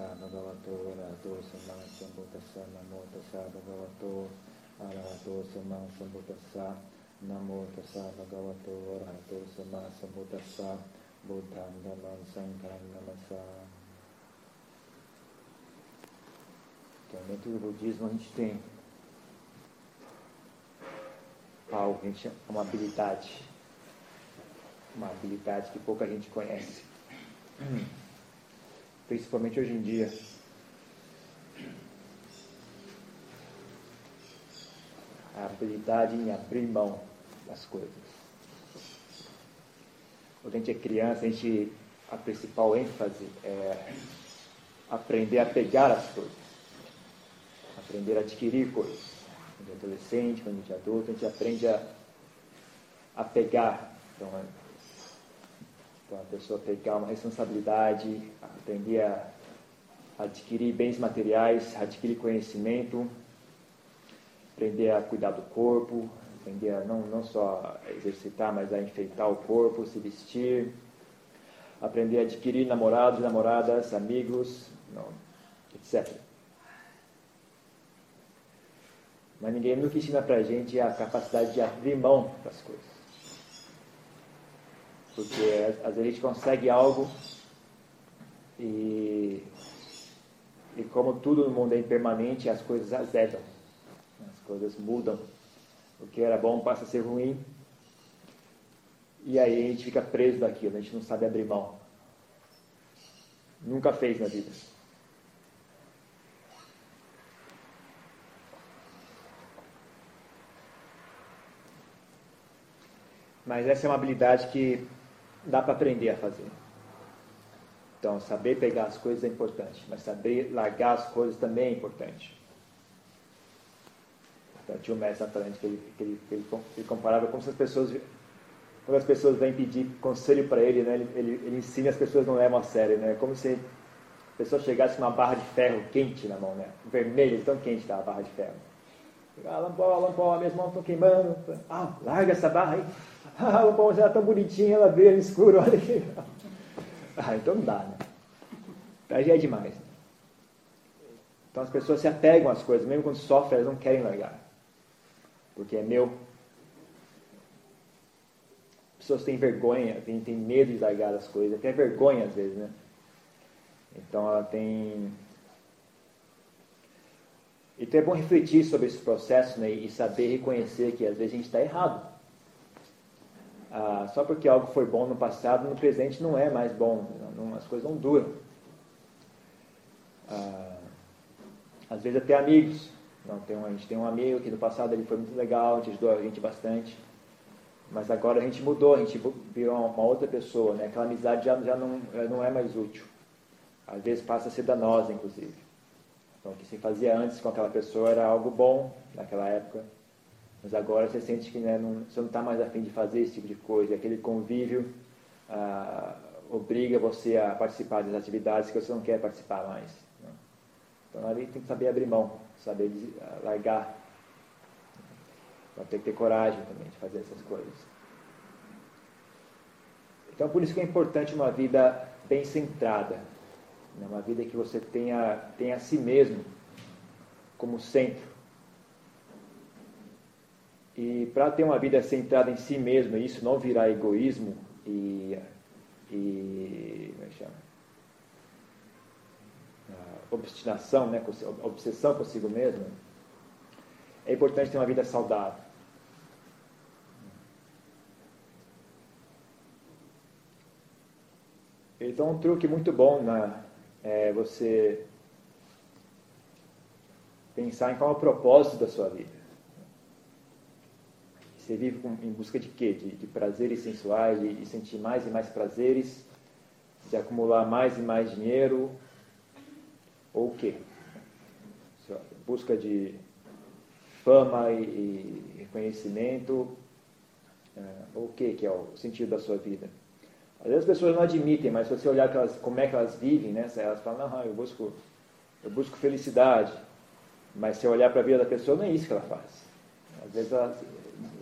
tassa bhagavato arahato sama sambuddhassa namo tassa bhagavato arahato sama sambuddhassa namo tassa bhagavato arahato sama sambuddhassa buddham dhammam sangham namassa então dentro do budismo a gente tem algo a gente chama uma habilidade. Uma habilidade que pouca gente conhece principalmente hoje em dia. A habilidade em abrir mão das coisas. Quando a gente é criança, a gente a principal ênfase é aprender a pegar as coisas, aprender a adquirir coisas. Quando é adolescente, quando é adulto, a gente aprende a, a pegar. Então, então, a pessoa pegar uma responsabilidade, aprender a adquirir bens materiais, adquirir conhecimento, aprender a cuidar do corpo, aprender a não, não só exercitar, mas a enfeitar o corpo, se vestir, aprender a adquirir namorados, namoradas, amigos, não, etc. Mas ninguém nunca ensina pra gente a capacidade de abrir mão das coisas. Porque às vezes a gente consegue algo e, e como tudo no mundo é impermanente, as coisas azedam, as coisas mudam. O que era bom passa a ser ruim. E aí a gente fica preso daquilo, a gente não sabe abrir mão. Nunca fez na vida. Mas essa é uma habilidade que dá para aprender a fazer. Então, saber pegar as coisas é importante, mas saber largar as coisas também é importante. Então, tinha um mestre Atlântico que ele, que ele, que ele, ele comparava como se as pessoas, quando as pessoas vêm pedir conselho para ele, né, ele, ele, ensina as pessoas não levam a sério, né, como se a pessoa chegasse com uma barra de ferro quente na mão, né, vermelha, tão quente está a barra de ferro. Ah, lampola, lampola, minhas mãos estão queimando. Ah, larga essa barra aí. Ah, o já está tão bonitinha, ela veio no escuro, olha que legal. Ah, então não dá, né? Aí já é demais. Então as pessoas se apegam às coisas, mesmo quando sofrem, elas não querem largar. Porque é meu. As pessoas têm vergonha, têm, têm medo de largar as coisas, até vergonha às vezes, né? Então ela tem. Então é bom refletir sobre esse processo né, e saber reconhecer que às vezes a gente está errado ah, só porque algo foi bom no passado, no presente não é mais bom, não, as coisas não duram. Ah, às vezes até amigos. Não, tem um, a gente tem um amigo que no passado ele foi muito legal, gente ajudou a gente bastante. Mas agora a gente mudou, a gente virou uma outra pessoa, né? aquela amizade já, já, não, já não é mais útil. Às vezes passa a ser danosa, inclusive. Então, o que se fazia antes com aquela pessoa era algo bom naquela época mas agora você sente que né, não, você não está mais afim de fazer esse tipo de coisa. Aquele convívio ah, obriga você a participar das atividades que você não quer participar mais. Né? Então ali tem que saber abrir mão, saber ah, largar. Então tem que ter coragem também de fazer essas coisas. Então por isso que é importante uma vida bem centrada. Né? Uma vida que você tenha, tenha a si mesmo como centro e para ter uma vida centrada em si mesmo, e isso não virar egoísmo e, e como é que chama? Uh, obstinação, né? obsessão consigo mesmo, é importante ter uma vida saudável. Então, um truque muito bom na, é você pensar em qual é o propósito da sua vida. Você vive em busca de quê? De, de prazeres sensuais, de, de sentir mais e mais prazeres, de acumular mais e mais dinheiro, ou o quê? Busca de fama e, e reconhecimento, é, ou o quê que é o sentido da sua vida? Às vezes as pessoas não admitem, mas se você olhar elas, como é que elas vivem, né, elas falam, não, eu busco, eu busco felicidade. Mas se olhar para a vida da pessoa, não é isso que ela faz. Às vezes ela,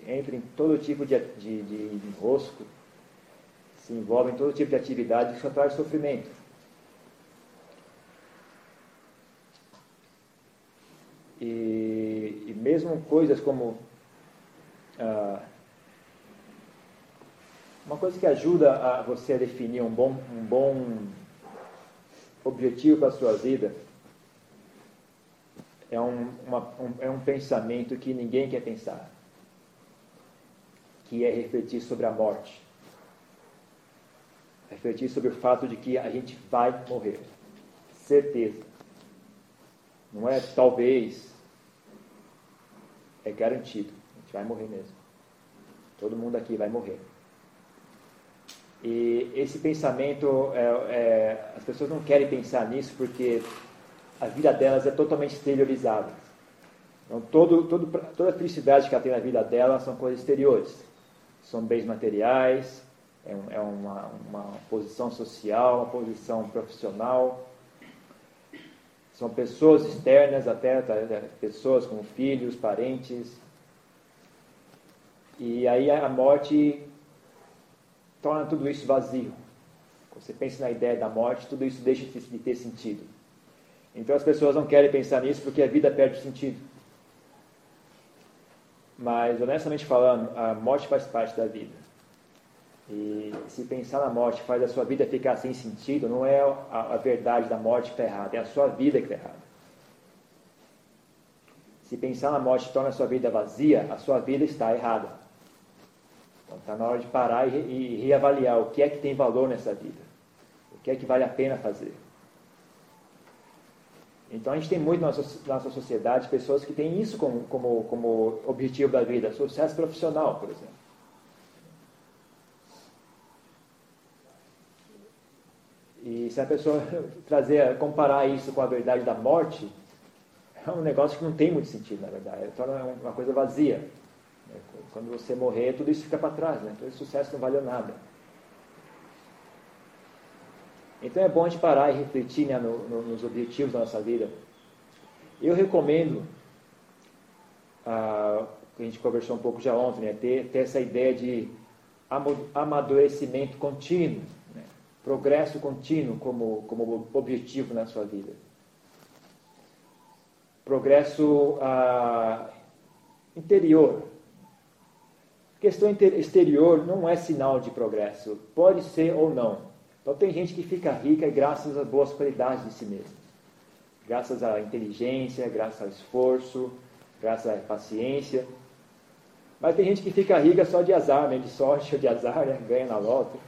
entra em todo tipo de, de, de enrosco, se envolve em todo tipo de atividade que só traz sofrimento. E, e mesmo coisas como ah, uma coisa que ajuda a você a definir um bom, um bom objetivo para a sua vida é um, uma, um, é um pensamento que ninguém quer pensar que é refletir sobre a morte. Refletir sobre o fato de que a gente vai morrer. Certeza. Não é talvez, é garantido. A gente vai morrer mesmo. Todo mundo aqui vai morrer. E esse pensamento, é, é, as pessoas não querem pensar nisso porque a vida delas é totalmente exteriorizada. Então, todo, todo, toda a felicidade que ela tem na vida dela são coisas exteriores. São bens materiais, é, é uma, uma posição social, uma posição profissional. São pessoas externas até, tá, é, pessoas como filhos, parentes. E aí a morte torna tudo isso vazio. Você pensa na ideia da morte, tudo isso deixa de ter sentido. Então as pessoas não querem pensar nisso porque a vida perde sentido. Mas, honestamente falando, a morte faz parte da vida. E se pensar na morte faz a sua vida ficar sem sentido, não é a, a verdade da morte que está errada, é a sua vida que está errada. Se pensar na morte torna a sua vida vazia, a sua vida está errada. Então está na hora de parar e, e reavaliar o que é que tem valor nessa vida. O que é que vale a pena fazer. Então a gente tem muito na nossa, sociedade pessoas que têm isso como, como, como objetivo da vida, sucesso profissional, por exemplo. E se a pessoa trazer, comparar isso com a verdade da morte, é um negócio que não tem muito sentido, na verdade. Torna uma coisa vazia. Quando você morrer, tudo isso fica para trás, né? todo esse sucesso não valeu nada. Então é bom a gente parar e refletir né, no, no, nos objetivos da nossa vida. Eu recomendo, ah, a gente conversou um pouco já ontem, né, ter, ter essa ideia de amadurecimento contínuo, né, progresso contínuo como, como objetivo na sua vida. Progresso ah, interior, Questão exterior não é sinal de progresso. Pode ser ou não. Então tem gente que fica rica graças às boas qualidades de si mesmo. Graças à inteligência, graças ao esforço, graças à paciência. Mas tem gente que fica rica só de azar, né? de sorte ou de azar, né? ganha na loto.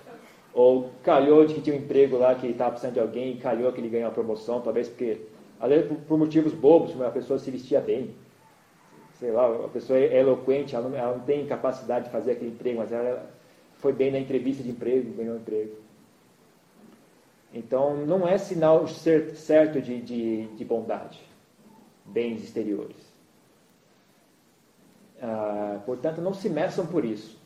Ou calhou de que tinha um emprego lá que estava precisando de alguém e calhou que ele ganhou uma promoção, talvez porque, às vezes por, motivos bobos, a pessoa se vestia bem sei lá, a pessoa é eloquente, ela não, ela não tem capacidade de fazer aquele emprego, mas ela foi bem na entrevista de emprego, ganhou um emprego. Então, não é sinal certo de, de, de bondade, bens exteriores. Ah, portanto, não se meçam por isso.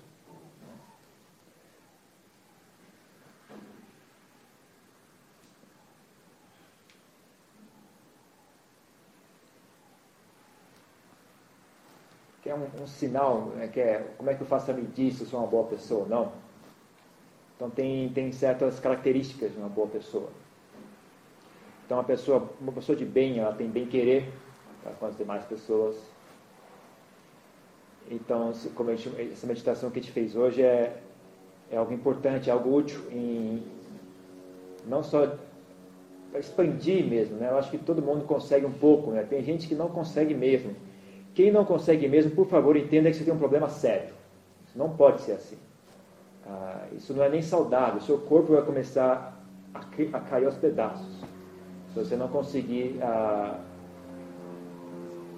que é um, um sinal, né, que é como é que eu faço a medir se eu sou uma boa pessoa ou não. Então tem, tem certas características de uma boa pessoa. Então uma pessoa, uma pessoa de bem, ela tem bem querer com as demais pessoas. Então, como gente, essa meditação que a gente fez hoje é, é algo importante, é algo útil em não só expandir mesmo, né? Eu acho que todo mundo consegue um pouco, né? Tem gente que não consegue mesmo. Quem não consegue mesmo, por favor, entenda que você tem um problema sério. Isso não pode ser assim. Ah, isso não é nem saudável. Seu corpo vai começar a, a cair aos pedaços. Se você não conseguir ah,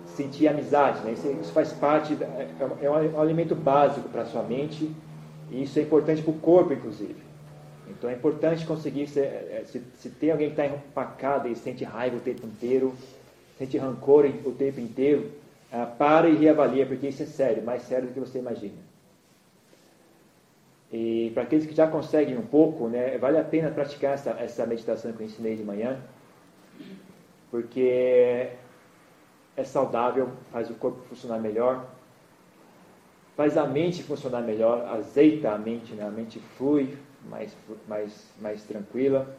sentir amizade, né? isso, isso, faz parte, é, é um, é um alimento básico para a sua mente e isso é importante para o corpo, inclusive. Então é importante conseguir, ser, é, se, se tem alguém que está empacado e sente raiva o tempo inteiro, sente rancor o tempo inteiro, ah, para e reavalia, porque isso é sério, mais sério do que você imagina. E para aqueles que já conseguem um pouco, né, vale a pena praticar essa, essa meditação que eu ensinei de manhã, porque é saudável, faz o corpo funcionar melhor, faz a mente funcionar melhor, azeita a mente, né? a mente flui mais, mais, mais tranquila.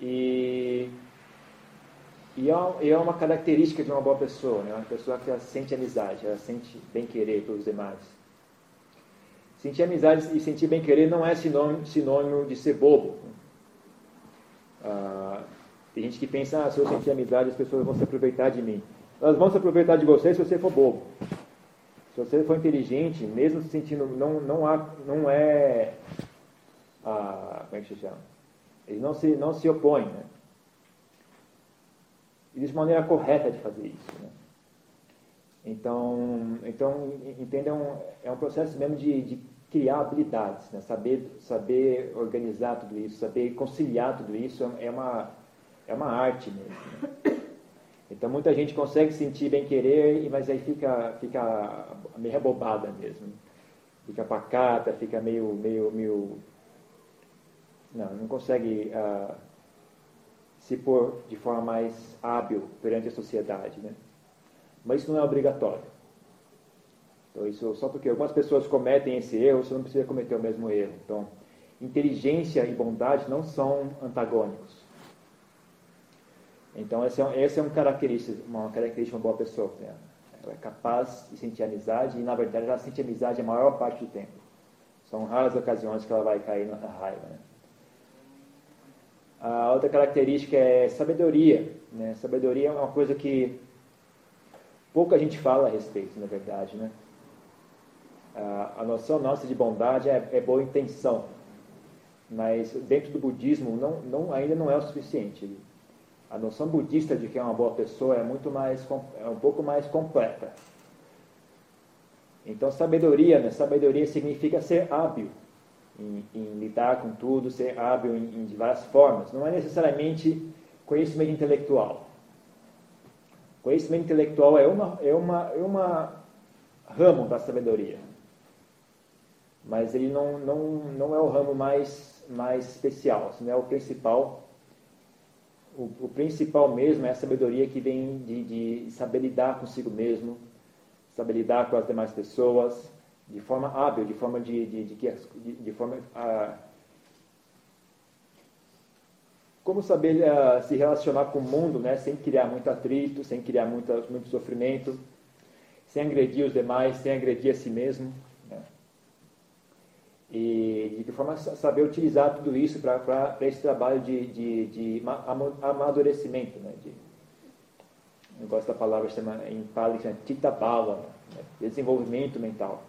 E E é, é uma característica de uma boa pessoa, né? uma pessoa que ela sente amizade, ela sente bem-querer pelos demais. Sentir amizade e sentir bem-querer não é sinônimo, sinônimo de ser bobo. Ah, tem gente que pensa, ah, se eu sentir amizade, as pessoas vão se aproveitar de mim. Elas vão se aproveitar de você se você for bobo. Se você for inteligente, mesmo se sentindo, não, não, há, não é, ah, como é que se chama? Ele não se, não se opõe, né? Existe uma maneira correta de fazer isso, né? Então, então entendam, é um processo mesmo de, de criar habilidades, né? saber, saber organizar tudo isso, saber conciliar tudo isso é uma, é uma arte mesmo. Né? Então muita gente consegue sentir bem querer, mas aí fica, fica meio rebobada mesmo. Fica pacata, fica meio, meio, meio não, não consegue uh, se pôr de forma mais hábil perante a sociedade, né? Mas isso não é obrigatório. Então, isso só porque algumas pessoas cometem esse erro, você não precisa cometer o mesmo erro. Então, inteligência e bondade não são antagônicos. Então, essa é, essa é uma, característica, uma característica de uma boa pessoa. Né? Ela é capaz de sentir amizade e, na verdade, ela sente amizade a maior parte do tempo. São raras ocasiões que ela vai cair na raiva. Né? A outra característica é sabedoria. Né? Sabedoria é uma coisa que pouca gente fala a respeito, na verdade. Né? A, noção nossa de bondade é, é, boa intenção, mas dentro do budismo não, não, ainda não é o suficiente. A noção budista de que é uma boa pessoa é muito mais é um pouco mais completa. Então sabedoria, né? Sabedoria significa ser hábil em, em lidar com tudo, ser hábil em, em várias formas. Não é necessariamente conhecimento intelectual. Conhecimento intelectual é uma, é uma, é uma ramo da sabedoria. Mas ele não, não, não é o ramo mais, mais especial, não é o principal. O, o principal mesmo é a sabedoria que vem de, de saber lidar consigo mesmo, saber lidar com as demais pessoas, de forma hábil, de forma de, de, de, de, forma a, como saber uh, se relacionar com o mundo, né, sem criar muito atrito, sem criar muito, sofrimento, sem agredir os demais, sem agredir a si mesmo. Né? E de que forma saber utilizar tudo isso para esse trabalho de, de, de amadurecimento. Né? De, eu gosto da palavra chama, em Pali, chama Tita Bala, né? desenvolvimento mental.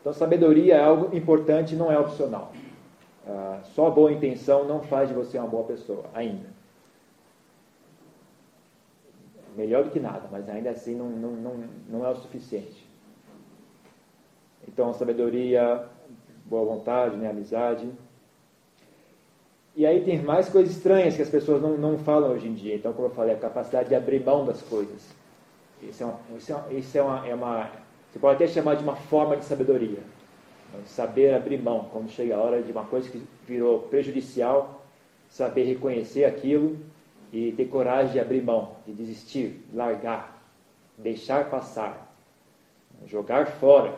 Então, sabedoria é algo importante, não é opcional. Ah, só boa intenção não faz de você uma boa pessoa, ainda. Melhor do que nada, mas ainda assim não, não, não, não é o suficiente. Então, sabedoria, boa vontade, né, amizade. E aí tem mais coisas estranhas que as pessoas não, não falam hoje em dia. Então, como eu falei, a capacidade de abrir mão das coisas. Isso é isso é uma, isso é uma, é uma você pode até chamar de uma forma de sabedoria. Saber abrir mão quando chega a hora de uma coisa que virou prejudicial, saber reconhecer aquilo e ter coragem de abrir mão, de desistir, largar, deixar passar, jogar fora.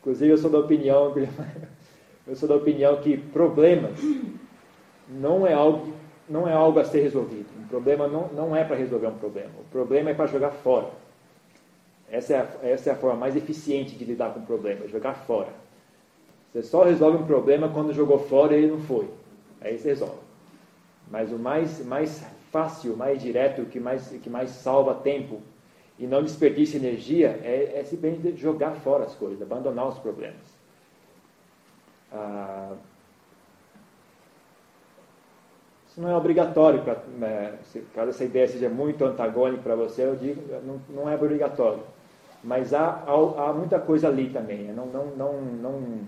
Inclusive eu sou da opinião, eu sou da opinião que problemas não é algo, não é algo a ser resolvido. Um problema não, não é para resolver um problema. O problema é para jogar fora. Essa é, a, essa é a forma mais eficiente de lidar com o problema, jogar fora. Você só resolve um problema quando jogou fora e ele não foi. Aí você resolve. Mas o mais, mais fácil, mais direto, que mais, que mais salva tempo e não desperdiça energia é, é simplesmente jogar fora as coisas, abandonar os problemas. Ah, isso não é obrigatório, pra, né, se, caso essa ideia seja muito antagônica para você, eu digo, não, não é obrigatório. Mas há, há, há muita coisa ali também. Né? Não, não, não, não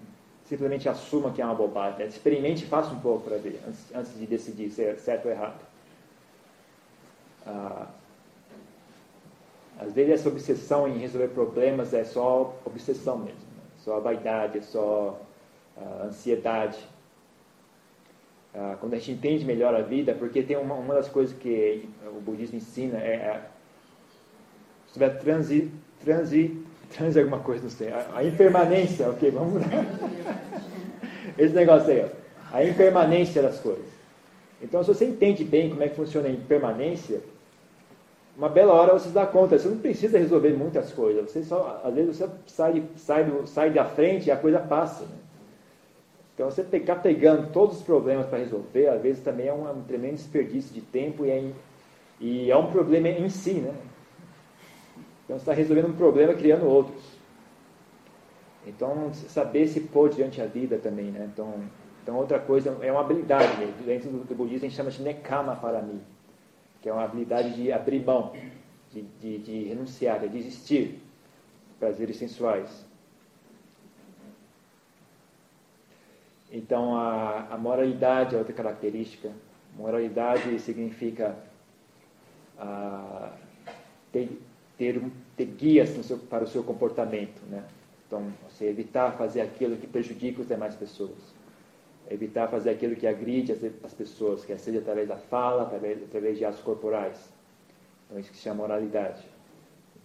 simplesmente assuma que é uma bobagem. Né? Experimente e faça um pouco para ver, antes, antes, de decidir se é certo ou errado. Ah, às vezes essa obsessão em resolver problemas é só obsessão mesmo. Né? Só vaidade, é só ah, ansiedade. Ah, quando a gente entende melhor a vida, porque tem uma, uma das coisas que o budismo ensina é, é sobre a transi, transi, transi alguma coisa, não sei. A, a impermanência, ok, vamos lá. Esse negócio aí, ó. A impermanência das coisas. Então, se você entende bem como é que funciona a impermanência, uma bela hora você se dá conta, você não precisa resolver muitas coisas, você só, às vezes você sai, sai, sai da frente e a coisa passa. Né? Então, você ficar pegando todos os problemas para resolver, às vezes também é um, um tremendo desperdício de tempo e é, e é um problema em si, né? Então, você está resolvendo um problema criando outros. Então, saber se pôr diante da vida também, né? Então, então outra coisa, é uma habilidade. Né? Dentro do, do budismo, a gente chama de nekama para mim, que é uma habilidade de abrir mão, de, de, de renunciar, de desistir prazeres sensuais. Então, a, a moralidade é outra característica. Moralidade significa a, ter, ter, ter guias seu, para o seu comportamento. Né? Então, você evitar fazer aquilo que prejudica as demais pessoas. Evitar fazer aquilo que agride as, as pessoas, quer seja através da fala, através, através de atos corporais. Então, isso que se chama moralidade.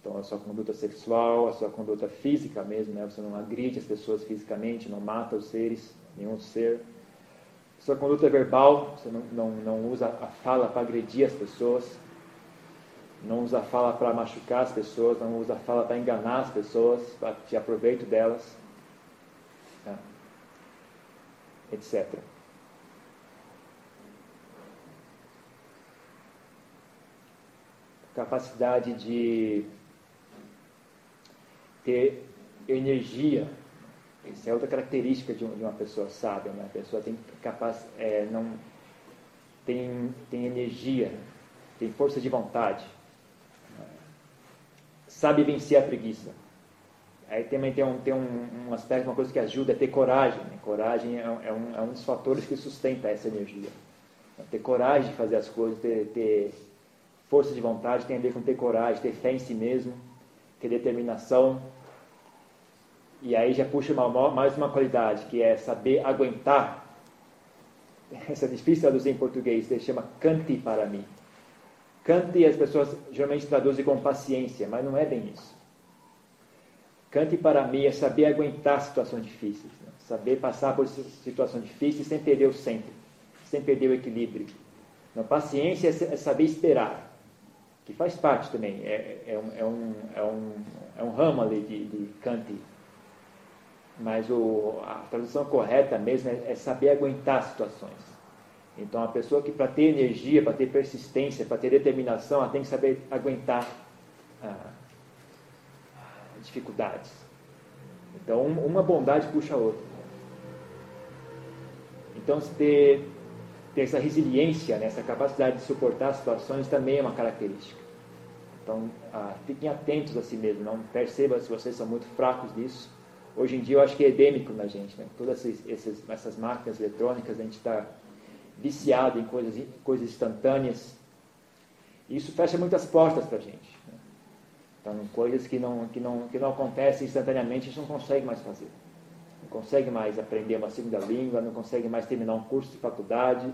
Então, a sua conduta sexual, a sua conduta física mesmo, né? você não agride as pessoas fisicamente, não mata os seres nenhum ser. Sua conduta verbal, você não, não, não usa a fala para agredir as pessoas, não usa fala para machucar as pessoas, não usa fala para enganar as pessoas, para te aproveito delas, tá? etc. Capacidade de ter energia isso é outra característica de, uma pessoa sábia, né? A pessoa tem capaz, é, não tem, tem energia, tem força de vontade, sabe vencer a preguiça. Aí também tem um, tem um, um aspecto, uma coisa que ajuda, é ter coragem. Né? Coragem é, é, um, é um dos fatores que sustenta essa energia. Ter coragem de fazer as coisas, ter, ter força de vontade tem a ver com ter coragem, ter fé em si mesmo, ter determinação, e aí já puxa uma, mais uma qualidade, que é saber aguentar. Essa é difícil traduzir em português, se chama cante para mim. Cante as pessoas geralmente traduzem com paciência, mas não é bem isso. Cante para mim é saber aguentar situações difíceis, né? saber passar por situações difíceis sem perder o centro, sem perder o equilíbrio. Paciência é, é saber esperar, que faz parte também, é, é, um, é, um, é, um, é um ramo ali de, de cante mas o, a tradução correta mesmo é, é saber aguentar situações. Então, a pessoa que para ter energia, para ter persistência, para ter determinação, ela tem que saber aguentar ah, dificuldades. Então, uma bondade puxa a outra. Então, ter, ter essa resiliência, né, essa capacidade de suportar situações também é uma característica. Então, ah, fiquem atentos a si mesmo, não perceba se vocês são muito fracos nisso Hoje em dia eu acho que é endêmico na gente, né? Todas essas, essas máquinas eletrônicas, a gente está viciado em coisas, coisas instantâneas. Isso fecha muitas portas para a gente. Né? Então, coisas que não, que, não, que não acontecem instantaneamente, a gente não consegue mais fazer. Não consegue mais aprender uma segunda língua, não consegue mais terminar um curso de faculdade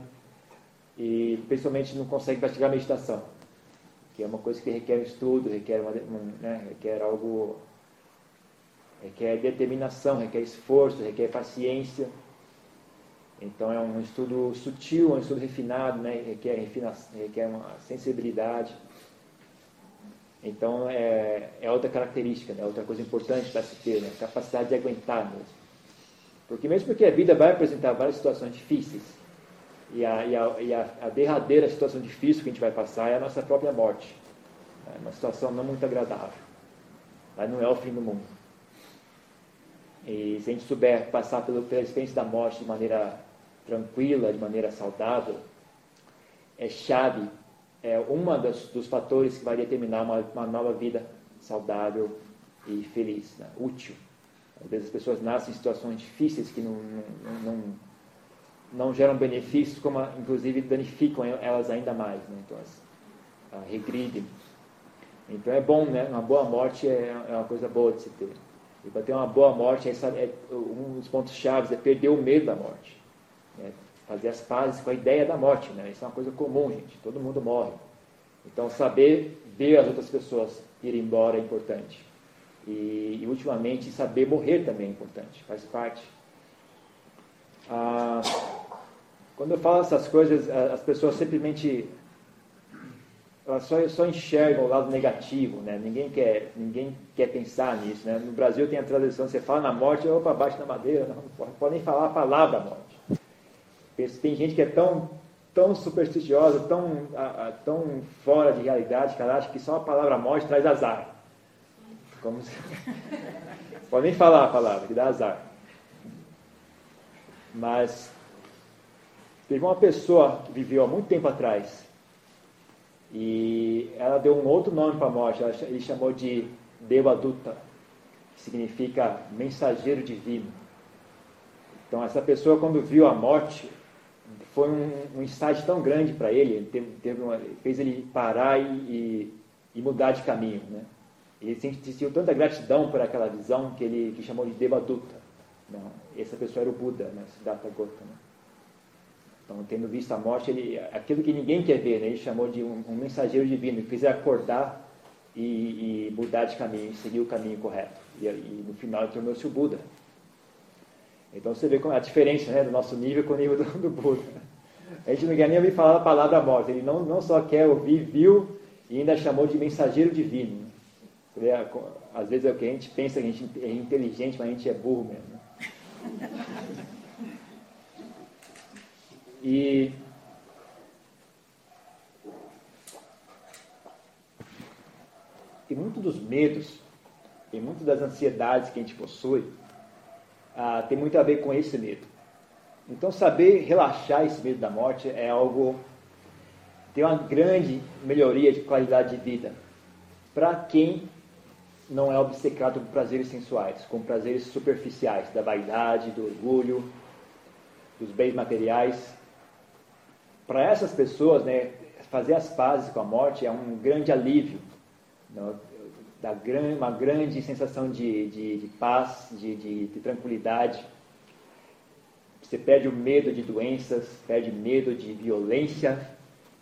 e principalmente não consegue praticar meditação, que é uma coisa que requer estudo, requer, uma, um, né, requer algo requer determinação, requer esforço, requer paciência. Então é um estudo sutil, um estudo refinado, né? requer, refina, requer uma sensibilidade. Então é, é outra característica, né? outra coisa importante para se ter, né? capacidade de aguentar mesmo. Porque mesmo porque a vida vai apresentar várias situações difíceis, e a, e a, e a, a derradeira situação difícil que a gente vai passar é a nossa própria morte. É uma situação não muito agradável. Mas não é o fim do mundo. E se a gente souber passar pelo, pela experiência da morte de maneira tranquila, de maneira saudável, é chave, é uma dos, fatores que vai determinar uma, uma nova vida saudável e feliz, né? útil. Às vezes as pessoas nascem em situações difíceis que não, não, não, não geram benefícios, como inclusive danificam elas ainda mais. Né? Então, elas, regridem. Então é bom, né? Uma boa morte é, é uma coisa boa de se ter. E para ter uma boa morte, é, um dos pontos chaves é perder o medo da morte. Né? Fazer as pazes com a ideia da morte. Né? Isso é uma coisa comum, gente. Todo mundo morre. Então, saber ver as outras pessoas irem embora é importante. E, e ultimamente, saber morrer também é importante. Faz parte. Ah, quando eu falo essas coisas, as pessoas simplesmente elas só, só enxergam o lado negativo, né? Ninguém quer, ninguém quer pensar nisso, né? No Brasil tem a tradição, você fala na morte, opa, baixo na madeira, não, não pode nem falar a palavra morte. Tem gente que é tão, tão supersticiosa, tão, a, a, tão fora de realidade, que ela acha que só a palavra morte traz azar. Como se... pode nem falar a palavra, que dá azar. Mas teve uma pessoa que viveu há muito tempo atrás, e ela deu um outro nome para a morte, ele chamou de Devaduta, que significa mensageiro divino. Então, essa pessoa, quando viu a morte, foi um, um insight tão grande para ele, ele teve, uma, fez ele parar e, e, e, mudar de caminho. Né? Ele sentiu tanta gratidão por aquela visão que ele que chamou de Devaduta. Né? Essa pessoa era o Buda, né? Siddhartha Gautama. Então, tendo visto a morte, ele, aquilo que ninguém quer ver, né? ele chamou de um, um mensageiro divino, que fez acordar e, e, mudar de caminho, seguir o caminho correto. E, e no final ele tornou-se o Buda. Então você vê a diferença né, do nosso nível com o nível do, do Buda. A gente não quer nem ouvir falar a palavra morte, ele não, não só quer ouvir, viu e ainda chamou de mensageiro divino. Vê, às vezes é o que a gente pensa que a gente é inteligente, mas a gente é burro mesmo. E e muitos dos medos e muitas das ansiedades que a gente possui ah, tem muito a ver com esse medo. Então, saber relaxar esse medo da morte é algo tem uma grande melhoria de qualidade de vida para quem não é obcecado por prazeres sensuais, com prazeres superficiais, da vaidade, do orgulho, dos bens materiais. Para essas pessoas, né, fazer as pazes com a morte é um grande alívio, uma grande sensação de, de, de paz, de, de, de tranquilidade. Você perde o medo de doenças, perde medo de violência,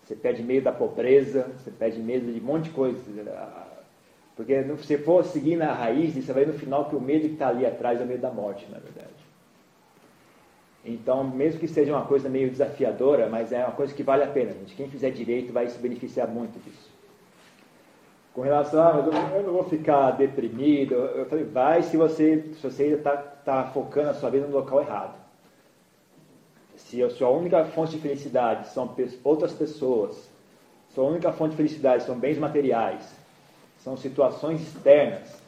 você perde medo da pobreza, você perde medo de um monte de coisas. Porque se você for seguir na raiz, você vai no final que o medo que está ali atrás é o medo da morte, na verdade. Então, mesmo que seja uma coisa meio desafiadora, mas é uma coisa que vale a pena, gente. Quem fizer direito vai se beneficiar muito disso. Com relação a, ah, eu não vou ficar deprimido, eu falei, vai se você se você está tá focando a sua vida no local errado. Se a sua única fonte de felicidade são outras pessoas, sua única fonte de felicidade são bens materiais, são situações externas,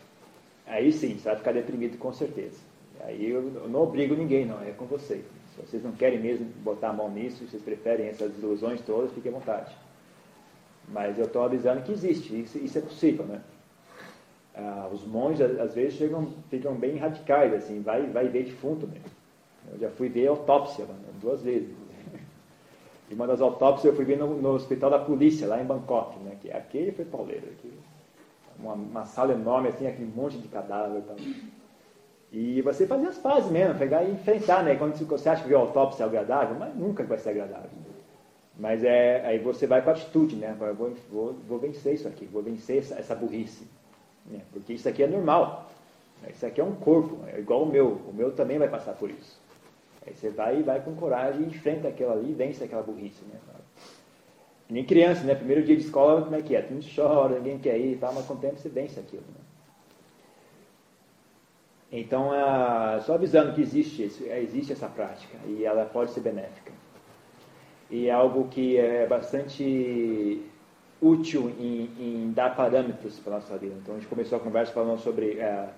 aí sim, você vai ficar deprimido com certeza. Aí eu não obrigo ninguém, não, é com vocês. Se vocês não querem mesmo botar a mão nisso, vocês preferem essas ilusões todas, fiquem à vontade. Mas eu estou avisando que existe, isso, isso é possível, né? Ah, os monges às vezes chegam, ficam bem radicais, assim, vai, vai ver defunto mesmo. Eu já fui ver autópsia duas vezes. E uma das autópsias eu fui ver no, no, hospital da polícia, lá em Bangkok, né? Que aquele foi pauleiro. Aquele, uma, uma, sala enorme, assim, aquele monte de cadáver e tal. E você fazer as fases mesmo, pegar e enfrentar, né? Quando você acha que a autópsia é agradável, mas nunca vai ser agradável. Mas é, aí você vai com a atitude, né? Vou, vou, vou vencer isso aqui, vou vencer essa, essa burrice. Né? Porque isso aqui é normal. Isso aqui é um corpo, é igual o meu. O meu também vai passar por isso. Aí você vai e vai com coragem enfrenta aquela ali e vence aquela burrice, né? Nem criança, né? Primeiro dia de escola, como é que é? Todo mundo chora, ninguém quer ir e tal, mas com o tempo você vence aquilo. Né? Então, é, só avisando que existe, existe essa prática e ela pode ser benéfica. E é algo que é bastante útil em, em dar parâmetros para a nossa vida. Então, a gente começou a conversa falando sobre é,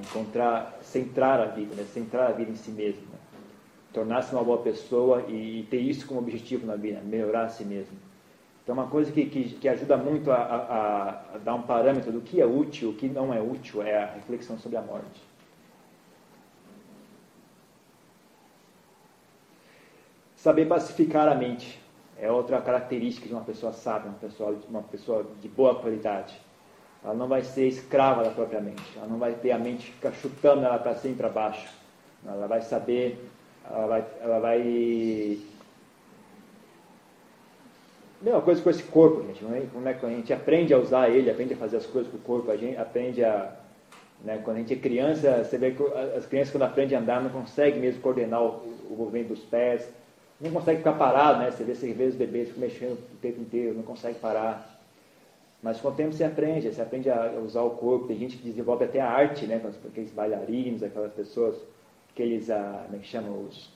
encontrar, centrar a vida, né? centrar a vida em si mesmo. Né? Tornar-se uma boa pessoa e, e ter isso como objetivo na vida, melhorar a si mesmo. Então, uma coisa que, que, que ajuda muito a, a, a, dar um parâmetro do que é útil, o que não é útil, é a reflexão sobre a morte. Saber pacificar a mente é outra característica de uma pessoa sábia, uma pessoa, uma pessoa de boa qualidade. Ela não vai ser escrava da própria mente, ela não vai ter a mente ficar chutando ela para cima e para baixo. Ela vai saber, ela vai, ela vai Mesma coisa com esse corpo, gente. É? Como é que a gente aprende a usar ele, aprende a fazer as coisas com o corpo, a gente aprende a. Né, quando a gente é criança, você vê que as crianças, quando aprendem a andar, não conseguem mesmo coordenar o, o movimento dos pés, não consegue ficar parado, né? Você vê, vê os bebês ficam mexendo o tempo inteiro, não consegue parar. Mas com o tempo você aprende, você aprende a usar o corpo. Tem gente que desenvolve até a arte, né? Aqueles bailarinos, aquelas pessoas, aqueles, ah, como é que chama, os,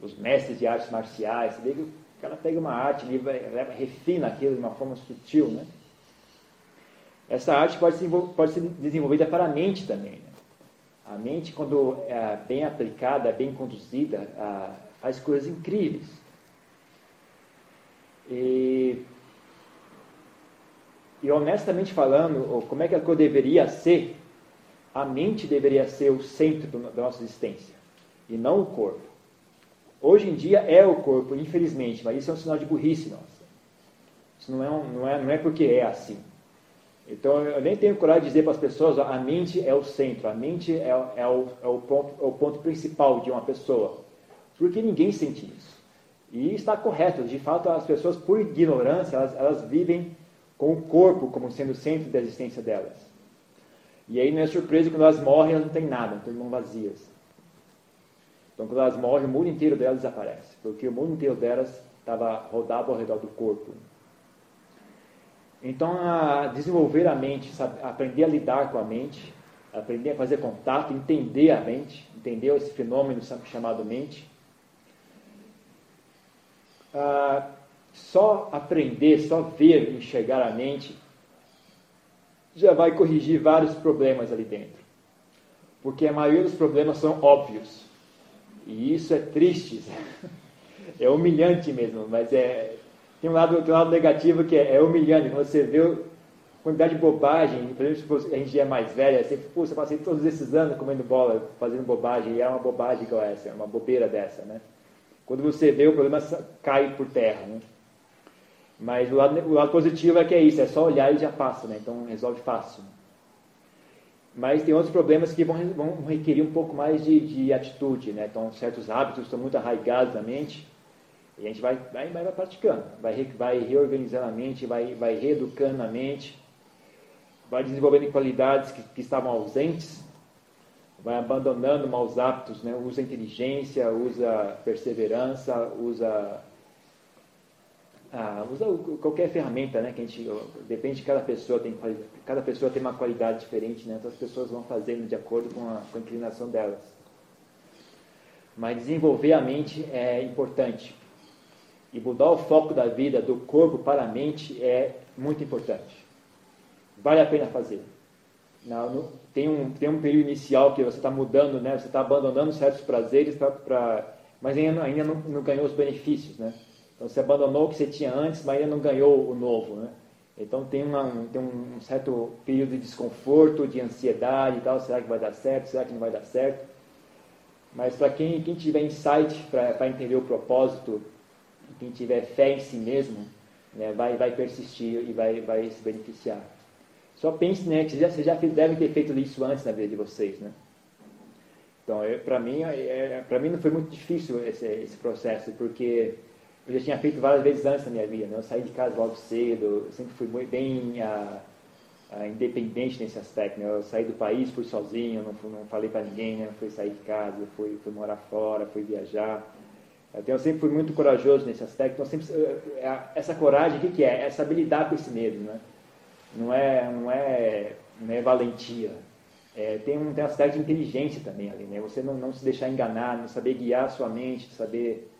os mestres de artes marciais. Você vê que o cara pega uma arte e leva, refina aquilo de uma forma sutil, né? Essa arte pode ser, pode ser desenvolvida para a mente também. Né? A mente, quando é bem aplicada, bem conduzida, ah, faz coisas incríveis. E, e honestamente falando, como é que coisa deveria ser? A mente deveria ser o centro da nossa existência e não o corpo. Hoje em dia é o corpo, infelizmente, mas isso é um sinal de burrice nossa. Isso não é, um, não é, não é porque é assim. Então eu nem tenho coragem de dizer para as pessoas, a mente é o centro, a mente é, é, o, é, o, ponto, é o ponto principal de uma pessoa. Porque ninguém sente isso. E está correto, de fato as pessoas, por ignorância, elas, elas vivem com o corpo como sendo o centro da existência delas. E aí não é surpresa quando elas morrem, elas não têm nada, estão vazias. Então quando elas morrem, o mundo inteiro delas desaparece, porque o mundo inteiro delas estava rodado ao redor do corpo. Então, a desenvolver a mente, aprender a lidar com a mente, aprender a fazer contato, entender a mente, entender esse fenômeno chamado mente. Só aprender, só ver enxergar a mente já vai corrigir vários problemas ali dentro. Porque a maioria dos problemas são óbvios. E isso é triste. É humilhante mesmo, mas é, tem um lado, tem um lado negativo que é, é humilhante, quando você vê a quantidade de bobagem, por exemplo, se a gente é mais velha, assim, pô, você passei todos esses anos comendo bola, fazendo bobagem, e é uma bobagem igual essa, é uma bobeira dessa, né? Quando você vê, o problema cai por terra, né? Mas o lado, o lado positivo é que é isso, é só olhar e já passa, né? Então resolve fácil. Mas tem outros problemas que vão, vão requerer um pouco mais de, de atitude, né? Então certos hábitos estão muito arraigados na mente, e a gente vai, vai, vai praticando, vai, vai reorganizando a mente, vai, vai reeducando a mente, vai desenvolvendo qualidades que, que estavam ausentes, vai abandonando maus hábitos, né? usa inteligência, usa perseverança, usa, ah, usa qualquer ferramenta, né? Que a gente, depende de cada pessoa, tem, cada pessoa tem uma qualidade diferente, né? Então as pessoas vão fazendo de acordo com a, com a inclinação delas. Mas desenvolver a mente é importante. E mudar o foco da vida do corpo para a mente é muito importante. Vale a pena fazer. Não, tem, um, tem um período inicial que você está mudando, né? você está abandonando certos prazeres, pra, pra, mas ainda, ainda não, não, ganhou os benefícios. Né? Então você abandonou o que você tinha antes, mas ainda não ganhou o novo. Né? Então tem, uma, tem um certo período de desconforto, de ansiedade e tal. Será que vai dar certo? Será que não vai dar certo? Mas para quem, quem tiver insight para entender o propósito quem tiver fé em si mesmo, né, vai, vai persistir e vai, vai se beneficiar. Só pense, né, que vocês já, devem ter feito isso antes na vida de vocês, né? Então, para mim, é, para mim não foi muito difícil esse, esse processo, porque eu já tinha feito várias vezes antes na minha vida, né? Eu saí de casa logo cedo, eu sempre fui muito bem a, a independente nesse aspecto, né? Eu saí do país, fui sozinho, não, não falei para ninguém, né? Fui sair de casa, fui, fui morar fora, fui viajar. Então, eu sempre fui muito corajoso nesse aspecto. Então, sempre, essa coragem, o que, que é? É saber lidar com esse medo, né? Não é, não é, não é valentia. É, tem, um, tem um aspecto de inteligência também ali, né? Você não, não se deixar enganar, não saber guiar a sua mente, saber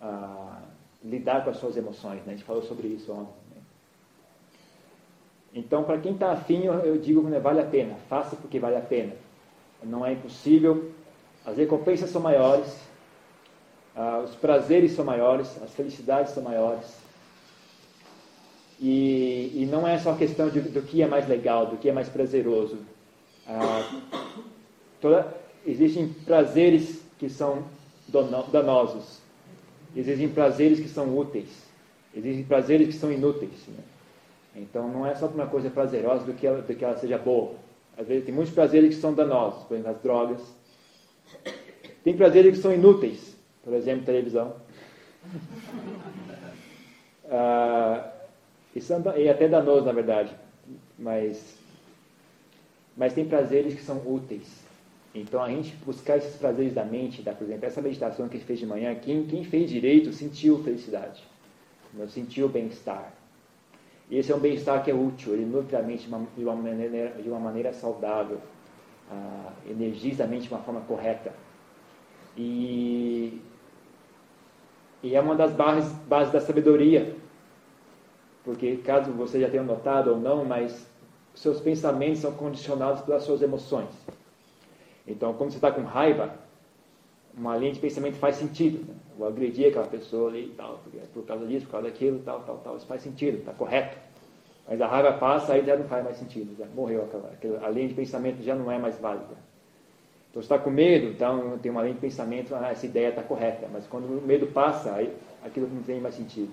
ah, lidar com as suas emoções, né? A gente falou sobre isso ontem. Né? Então, para quem está afim, eu, eu digo que vale a pena. Faça porque vale a pena. Não é impossível. As recompensas são maiores ah, os prazeres são maiores, as felicidades são maiores. E, e não é só questão de, do que é mais legal, do que é mais prazeroso. Ah, toda, existem prazeres que são danosos, existem prazeres que são úteis, existem prazeres que são inúteis. Né? Então não é só uma coisa prazerosa do que ela, do que ela seja boa. Às vezes tem muitos prazeres que são danosos, por exemplo, as drogas. Tem prazeres que são inúteis, por exemplo, televisão. Ah, é até danoso, na verdade, mas, mas tem prazeres que são úteis. Então, a gente buscar esses prazeres da mente, da, por exemplo, essa meditação que a gente fez de manhã, quem, quem fez direito sentiu felicidade, sentiu bem-estar. E esse é um bem-estar que é útil, ele nutre a mente de uma maneira, de uma maneira saudável, ah, energiza a mente de uma forma correta. E, e é uma das bases, bases da sabedoria. Porque, caso você já tenha notado ou não, mas seus pensamentos são condicionados pelas suas emoções. Então, quando você está com raiva, uma linha de pensamento faz sentido. Né? Vou agredir aquela pessoa ali e tal, é por causa disso, por causa daquilo, tal, tal, tal. Isso faz sentido, está correto. Mas a raiva passa, aí já não faz mais sentido, já morreu aquela, aquela, a linha de pensamento já não é mais válida. Então, você está com medo, então tem uma linha de pensamento, ah, essa ideia está correta. Mas quando o medo passa, aí aquilo não tem mais sentido.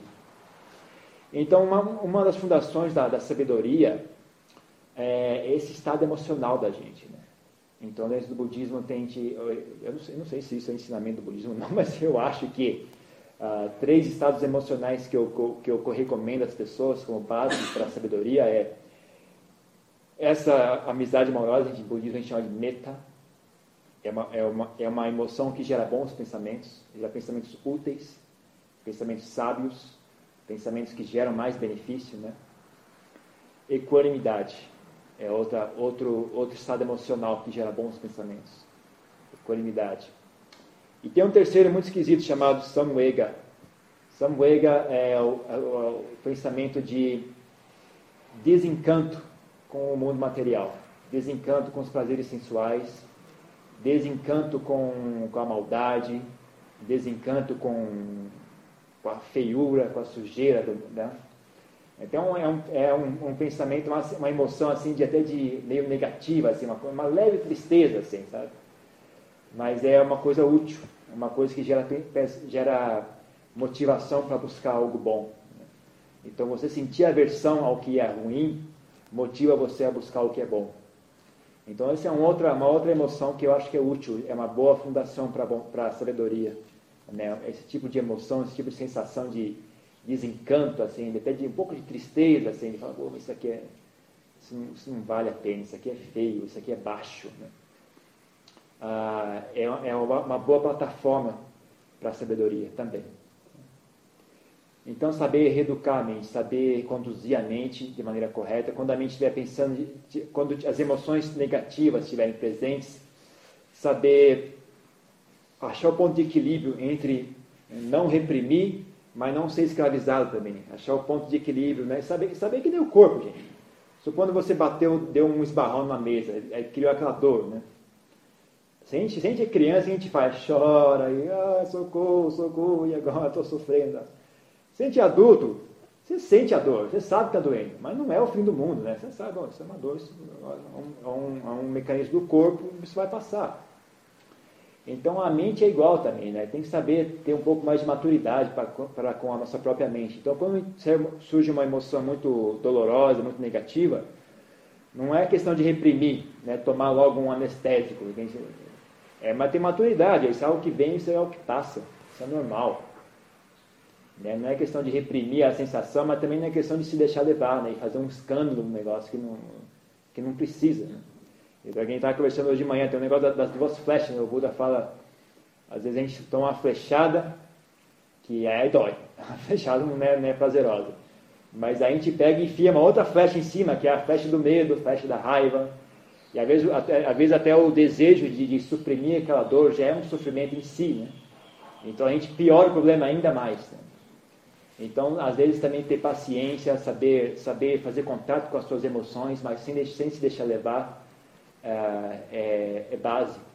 Então, uma, uma das fundações da, da sabedoria é esse estado emocional da gente. Né? Então, dentro do budismo, tem eu não, sei, eu não sei se isso é ensinamento do budismo, não, mas eu acho que uh, três estados emocionais que eu, que eu recomendo às pessoas como base para a sabedoria é essa amizade amorosa, em budismo a gente chama de metta, é uma, é, uma, é uma emoção que gera bons pensamentos, gera pensamentos úteis, pensamentos sábios, pensamentos que geram mais benefício, né? Equanimidade é outra, outro, outro estado emocional que gera bons pensamentos. Equanimidade. E tem um terceiro muito esquisito chamado Samvega. Samvega é o, é o, é pensamento de desencanto com o mundo material, desencanto com os prazeres sensuais, desencanto com, com a maldade, desencanto com, com a feiura, com a sujeira, né? Então é um, é um, um pensamento, uma, uma, emoção assim de até de meio negativa, assim, uma, uma leve tristeza, assim, sabe? Mas é uma coisa útil, uma coisa que gera, gera motivação para buscar algo bom. Né? Então você sentir aversão ao que é ruim motiva você a buscar o que é bom. Então essa é uma outra, uma outra emoção que eu acho que é útil, é uma boa fundação para a sabedoria. Né? Esse tipo de emoção, esse tipo de sensação de desencanto, assim, até de um pouco de tristeza, assim, de falar, isso aqui é, isso não, isso não, vale a pena, isso aqui é feio, isso aqui é baixo. Né? Ah, é, é uma, uma boa plataforma para a sabedoria também. Então, saber reeducar a mente, saber conduzir a mente de maneira correta, quando a mente estiver pensando, quando as emoções negativas estiverem presentes, saber achar o ponto de equilíbrio entre não reprimir mas não ser escravizado também. Achar o ponto de equilíbrio, né? Saber, saber que nem o corpo, gente. Supondo você bateu, deu um esbarrão na mesa, aí criou aquela dor, né? Se a gente, se a gente é criança, a gente faz, chora, e ah, socorro, socorro, e agora estou sofrendo. Se a gente é adulto, você sente a dor, você sabe que está doendo, mas não é o fim do mundo, né? Você sabe, oh, isso é uma dor, isso é um, é um, é um mecanismo do corpo, isso vai passar. Então a mente é igual também, né? Tem que saber ter um pouco mais de maturidade para com a nossa própria mente. Então quando surge uma emoção muito dolorosa, muito negativa, não é questão de reprimir, né? Tomar logo um anestésico. É, mas tem maturidade, isso é algo que vem, isso é algo que passa, isso é normal. Né? Não é questão de reprimir a sensação, mas também não é questão de se deixar levar, né? E fazer um escândalo no negócio que não, que não precisa. Né? Então, quem estava conversando hoje de manhã, tem um negócio das duas flechas, né? o Buda fala, às vezes a gente toma uma flechada, que aí dói, a flechada não é, não é prazerosa. Mas aí a gente pega e enfia uma outra flecha em cima, que é a flecha do medo, a flecha da raiva. E às vezes até, às vezes até o desejo de, de suprimir aquela dor já é um sofrimento em si. Né? Então a gente piora o problema ainda mais. Né? Então, às vezes também ter paciência, saber, saber fazer contato com as suas emoções, mas sem, sem se deixar levar é, é, é básico.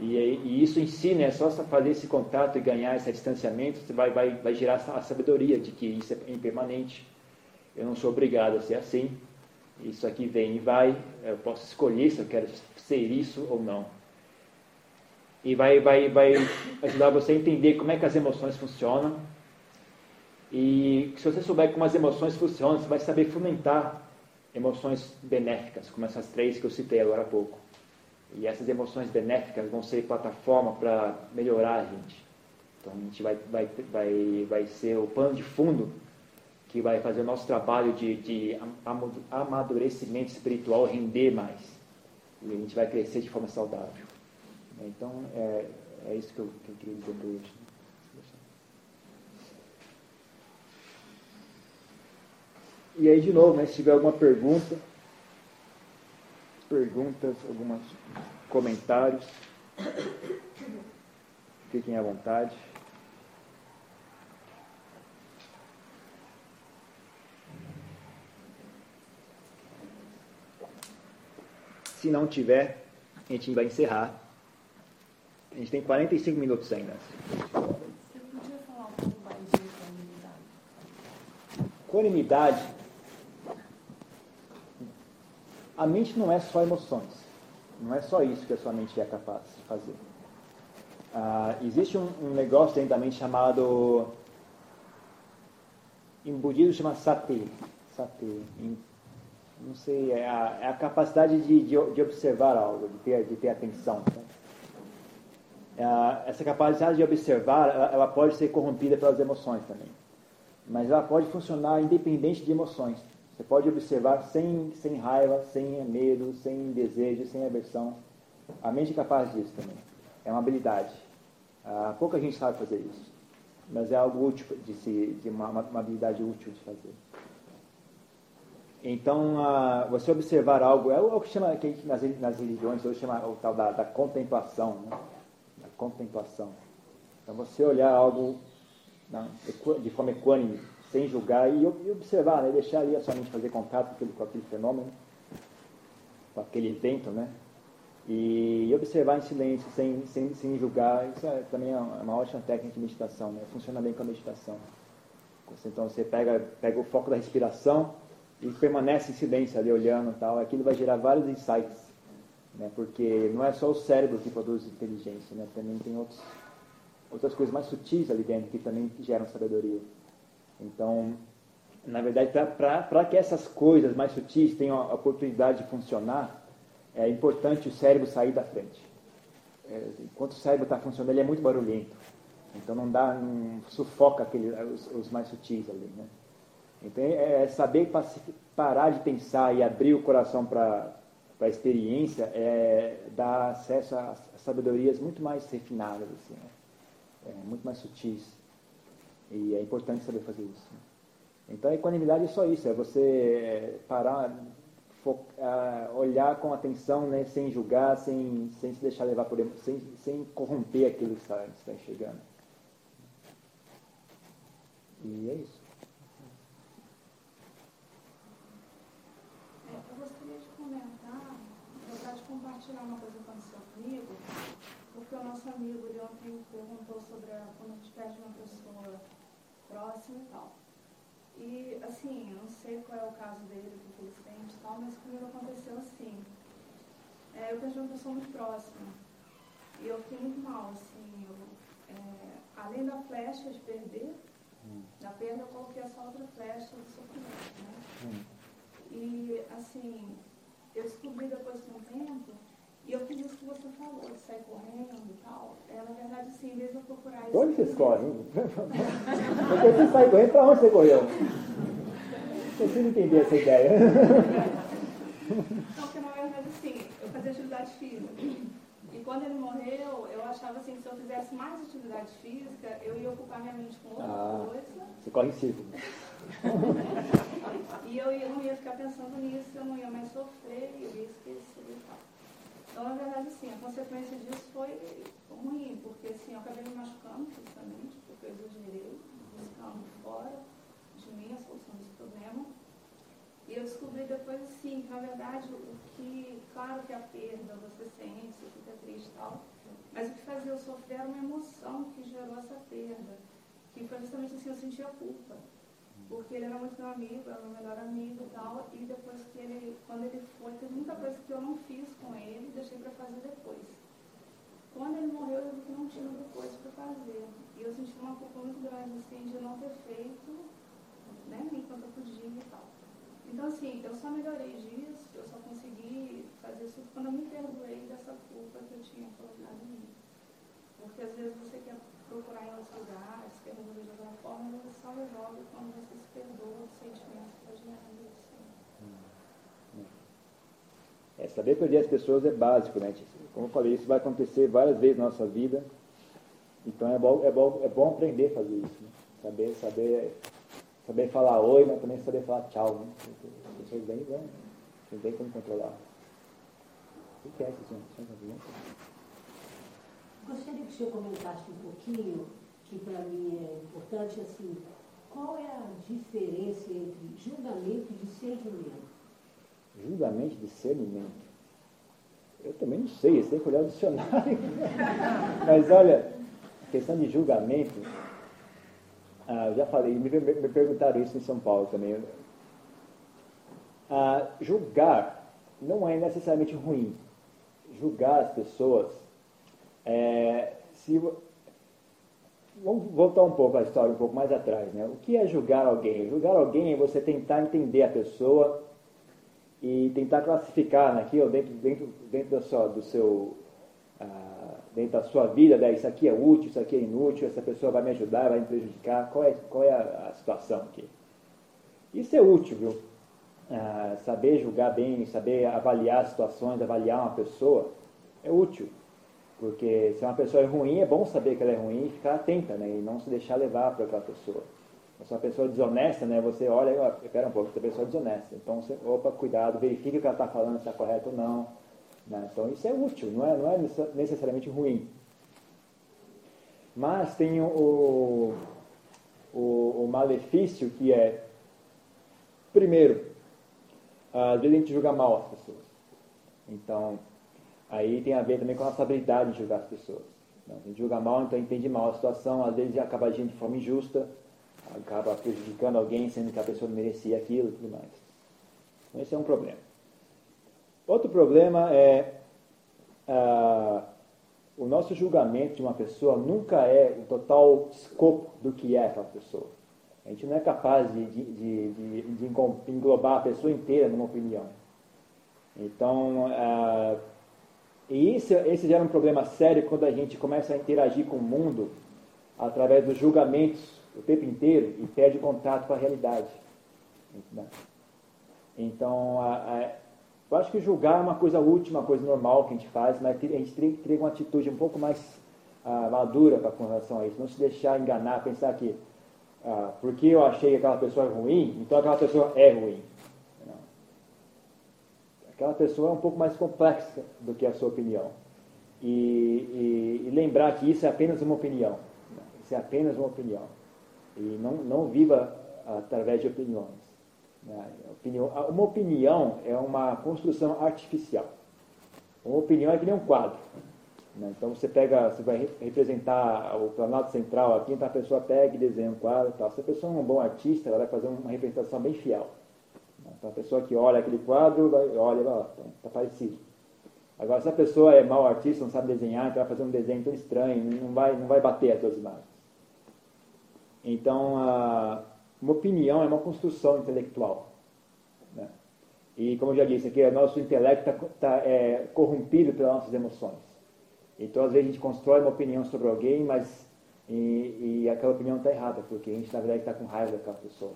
E, e, isso ensina, é só fazer esse contato e ganhar esse distanciamento, você vai, vai, vai gerar a sabedoria de que isso é impermanente. Eu não sou obrigado a ser assim. Isso aqui vem e vai. Eu posso escolher se eu quero ser isso ou não. E vai, vai, vai ajudar você a entender como é que as emoções funcionam. E se você souber como as emoções funcionam, você vai saber fomentar emoções benéficas, como essas três que eu citei agora há pouco. E essas emoções benéficas vão ser plataforma para melhorar a gente. Então a gente vai, vai, vai, vai ser o pano de fundo que vai fazer o nosso trabalho de, de amadurecimento espiritual render mais. e a gente vai crescer de forma saudável. Então, é, é isso que eu, que eu queria dizer para hoje. E aí, de novo, né, se tiver alguma pergunta, perguntas, alguns comentários, fiquem à vontade. Se não tiver, a gente vai encerrar. A gente tem 45 minutos ainda. Você podia falar um pouco mais de equanimidade? Equanimidade. A mente não é só emoções. Não é só isso que a sua mente é capaz de fazer. Ah, existe um, um, negócio dentro da mente chamado. Em budismo chama sati. Sati. Em, não sei, é a, é a capacidade de, de, de, observar algo, de ter, de ter atenção. Né? essa capacidade de observar, ela, ela pode ser corrompida pelas emoções também. Mas ela pode funcionar independente de emoções. Você pode observar sem, sem raiva, sem medo, sem desejo, sem aversão. A mente é capaz disso também. É uma habilidade. Ah, pouca gente sabe fazer isso. Mas é algo útil, de, se, de uma, uma habilidade útil de fazer. Então, ah, você observar algo, é o que chama, que nas, nas religiões hoje chama o tal da, da contemplação. Né? Da contemplação. Então, você olhar algo não, de forma equânime, sem julgar e, e observar, né? deixar ali a sua mente fazer contato com aquele, com aquele fenômeno, com aquele evento, né? E, e observar em silêncio, sem, sem, sem julgar, isso é, também é uma ótima técnica de meditação, né? Funciona bem com a meditação. Então você pega, pega o foco da respiração e permanece em silêncio ali olhando e tal, aquilo vai gerar vários insights, né? Porque não é só o cérebro que produz inteligência, né? Também tem outros, outras coisas mais sutis ali dentro que também geram sabedoria. Então, na verdade, para que essas coisas mais sutis tenham a oportunidade de funcionar, é importante o cérebro sair da frente. É, enquanto o cérebro está funcionando, ele é muito barulhento. Então não dá, não sufoca aquele, os, os mais sutis ali. Né? Então é, é saber parar de pensar e abrir o coração para a experiência, é, dá acesso a, a sabedorias muito mais refinadas, assim, né? é, muito mais sutis. E é importante saber fazer isso. Então a equanimidade é só isso, é você é, parar, focar, olhar com atenção, né, sem julgar, sem, sem se deixar levar por sem, sem corromper aquilo que está, está enxergando. E é isso. É, eu gostaria de comentar, na verdade, compartilhar uma coisa que aconteceu comigo, porque o nosso amigo ele ontem perguntou sobre a, quando a gente perde uma pessoa próxima e tal. E, assim, eu não sei qual é o caso dele, o que ele sente e tal, mas comigo aconteceu assim. É, eu perdi uma pessoa muito próxima. E eu fiquei muito mal, assim. Eu, é, além da flecha de perder, hum. na perda eu coloquei essa outra flecha do sofrimento, né? Hum. E, assim, eu descobri depois de um tempo e eu fiz isso que você falou, de sair correndo e tal. É, na verdade, assim, em vez de eu procurar isso. Onde vocês correm? Porque você sai correndo, para onde você correu? Eu preciso entender essa ideia. Não, porque na verdade, assim, eu fazia atividade física. E quando ele morreu, eu achava assim que se eu fizesse mais atividade física, eu ia ocupar minha mente com outra ah, coisa. Você corre em círculo. e eu não ia ficar pensando nisso, eu não ia mais sofrer, eu ia esquecer e tal. Então, na verdade, sim, a consequência disso foi ruim, porque assim, eu acabei me machucando fisicamente, porque eu exagerei, buscando fora de mim a solução desse problema. E eu descobri depois, assim, que na verdade o que, claro que a perda você sente, você fica triste e tal, mas o que fazia eu sofrer era uma emoção que gerou essa perda, que foi justamente assim, eu sentia culpa porque ele era muito meu amigo, era meu melhor amigo e tal, e depois que ele, quando ele foi, teve muita coisa que eu não fiz com ele, deixei para fazer depois. Quando ele morreu, eu vi que não tinha outra coisa para fazer. E eu senti uma culpa muito grande, assim, de não ter feito, né, enquanto eu podia e tal. Então, assim, eu só melhorei disso, eu só consegui fazer isso quando eu me perdoei dessa culpa que eu tinha colocado em mim. Porque às vezes você quer procurar em outros lugares, quer resolver de alguma forma, mas só resolve quando você se perdoa do sentimento que está gerando isso. É, saber perder as pessoas é básico, né? Como eu falei, isso vai acontecer várias vezes na nossa vida. Então é bom, é bom, é bom aprender a fazer isso. Né? Saber, saber, saber falar oi, mas também saber falar tchau. Né? As pessoas bem vão, não tem como controlar. O que é isso, gente? Gostaria que o senhor comentasse um pouquinho, que para mim é importante, assim, qual é a diferença entre julgamento e discernimento? Julgamento e discernimento? Eu também não sei, você tem que olhar o dicionário. Mas olha, questão de julgamento, ah, eu já falei, me, me, perguntaram isso em São Paulo também. Ah, julgar não é necessariamente ruim. Julgar as pessoas, é, se, vamos voltar um pouco a história, um pouco mais atrás. Né? O que é julgar alguém? Julgar alguém é você tentar entender a pessoa e tentar classificar naquilo dentro, dentro, dentro da sua, do seu, ah, dentro da sua vida, né? isso aqui é útil, isso aqui é inútil, essa pessoa vai me ajudar, vai me prejudicar, qual é, qual é a, a situação aqui? Isso é útil, viu? Ah, saber julgar bem, saber avaliar situações, avaliar uma pessoa, é útil. Porque se uma pessoa é ruim, é bom saber que ela é ruim e ficar atenta, né? E não se deixar levar por aquela pessoa. Se uma pessoa desonesta, né? Você olha e espera um pouco, essa pessoa é desonesta. Então, você, opa, cuidado, verifique o que ela está falando, se está correto ou não. Né? Então, isso é útil, não é, não é necessariamente ruim. Mas tem o, o, o malefício que é, primeiro, às vezes a gente julga mal as pessoas. Então, Aí tem a ver também com a nossa habilidade de julgar as pessoas. A gente julga mal, então entende mal a situação, às vezes acaba agindo de forma injusta, acaba prejudicando alguém, sendo que a pessoa não merecia aquilo e tudo mais. Então esse é um problema. Outro problema é ah, o nosso julgamento de uma pessoa nunca é o total escopo do que é aquela pessoa. A gente não é capaz de, de, de, de englobar a pessoa inteira numa opinião. Então, ah, e isso, esse gera um problema sério quando a gente começa a interagir com o mundo através dos julgamentos o tempo inteiro e perde contato com a realidade. Então, a, a, eu acho que julgar é uma coisa útil, uma coisa normal que a gente faz, mas a gente tem que ter uma atitude um pouco mais ah, madura pra, com relação a isso. Não se deixar enganar, pensar que ah, porque eu achei aquela pessoa ruim, então aquela pessoa é ruim. Aquela pessoa é um pouco mais complexa do que a sua opinião. E, e, e lembrar que isso é apenas uma opinião. Isso é apenas uma opinião. E não, não viva através de opiniões. Né? uma opinião é uma construção artificial. Uma opinião é que nem um quadro. Né? Então você pega, você vai representar o Planalto Central aqui, então a pessoa pega e desenha um quadro e tal. Se a pessoa é um bom artista, ela vai fazer uma representação bem fiel. Então a pessoa que olha aquele quadro, vai, olha, está tá parecido. Agora, se a pessoa é mau artista, não sabe desenhar, então vai fazer um desenho tão estranho, não vai, não vai bater as duas imagens. Então, a, uma opinião é uma construção intelectual. Né? E, como eu já disse, aqui, o nosso intelecto está tá, é, corrompido pelas nossas emoções. Então, às vezes, a gente constrói uma opinião sobre alguém, mas e, e aquela opinião está errada, porque a gente, na verdade, está com raiva daquela pessoa.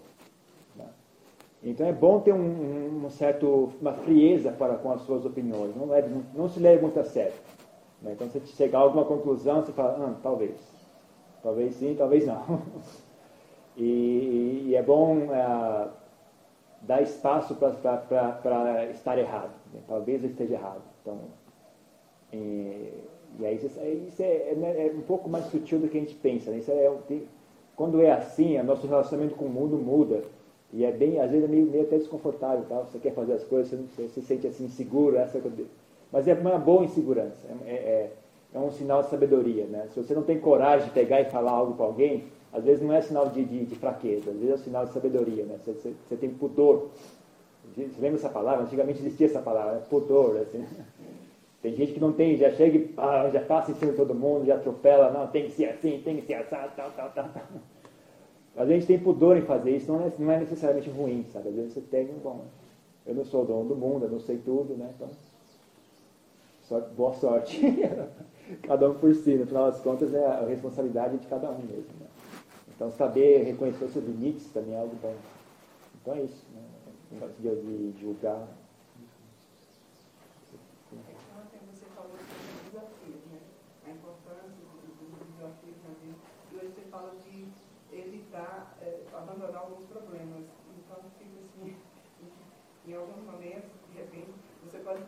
Então é bom ter um, um certo, uma frieza para com as suas opiniões, não, leve, não se leve muito a sério. Né? Então você chegar a alguma conclusão, você fala, ah, talvez. Talvez sim, talvez não. e, e, é bom é, dar espaço para estar errado. Né? Talvez eu esteja errado. Então, e, e aí isso, isso é, é, é, um pouco mais sutil do que a gente pensa. Né? É, quando é assim, o nosso relacionamento com o mundo muda e é bem, às vezes é meio, meio até desconfortável, tá? você quer fazer as coisas, você, não, você se sente assim inseguro, essa mas é uma boa insegurança, é, é, é, um sinal de sabedoria. Né? Se você não tem coragem de pegar e falar algo para alguém, às vezes não é sinal de, de, de, fraqueza, às vezes é um sinal de sabedoria. Né? Você, você, você tem pudor. Você lembra essa palavra? Antigamente existia essa palavra, né? pudor. Assim. Tem gente que não tem, já chega e ah, já passa em cima de todo mundo, já atropela, não, tem que ser assim, tem que ser assim, tal, tal, tal. tal. Vezes a gente tem pudor em fazer isso, não é, não é necessariamente ruim, sabe? Às vezes você tem um bom. Eu não sou dono do mundo, eu não sei tudo, né? Então, boa sorte. cada um por si, no final das contas é a responsabilidade de cada um mesmo. Né? Então saber reconhecer seus limites também é algo bom. Então é isso, né? de, de julgar. fala de evitar, é, abandonar alguns problemas. Então, fica assim, em alguns momentos, de repente, você pode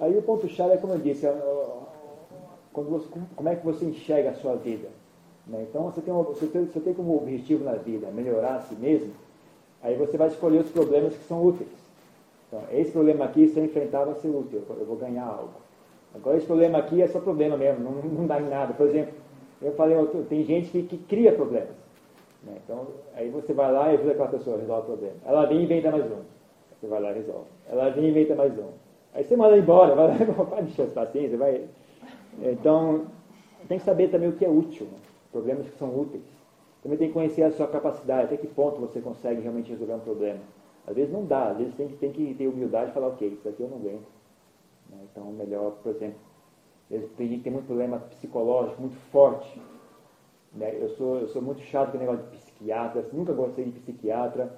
Aí o ponto-chave é, como eu disse, é, quando você, como é que você enxerga a sua vida. Né? Então, você tem, você, tem, você tem como objetivo na vida melhorar a si mesmo, aí você vai escolher os problemas que são úteis. Então, esse problema aqui, se eu enfrentar, vai ser útil, eu vou ganhar algo. Agora, esse problema aqui é só problema mesmo, não, não dá em nada. Por exemplo, eu falei, tem gente que, que cria problemas. Né? Então, aí você vai lá e ajuda aquela pessoa a resolver o problema. Ela vem e inventa mais um. Você vai lá e resolve. Ela vem e inventa mais um. Aí você manda embora, vai lá, vai encher as paciências, vai. Então, tem que saber também o que é útil, né? problemas que são úteis. Também tem que conhecer a sua capacidade, até que ponto você consegue realmente resolver um problema. Às vezes não dá, às vezes tem que, tem que ter humildade e falar, ok, isso aqui eu não aguento. Né? Então, melhor, por exemplo, que tem muito problema psicológico, muito forte. Né? Eu, sou, eu sou muito chato com o negócio de psiquiatra, nunca gostei de psiquiatra.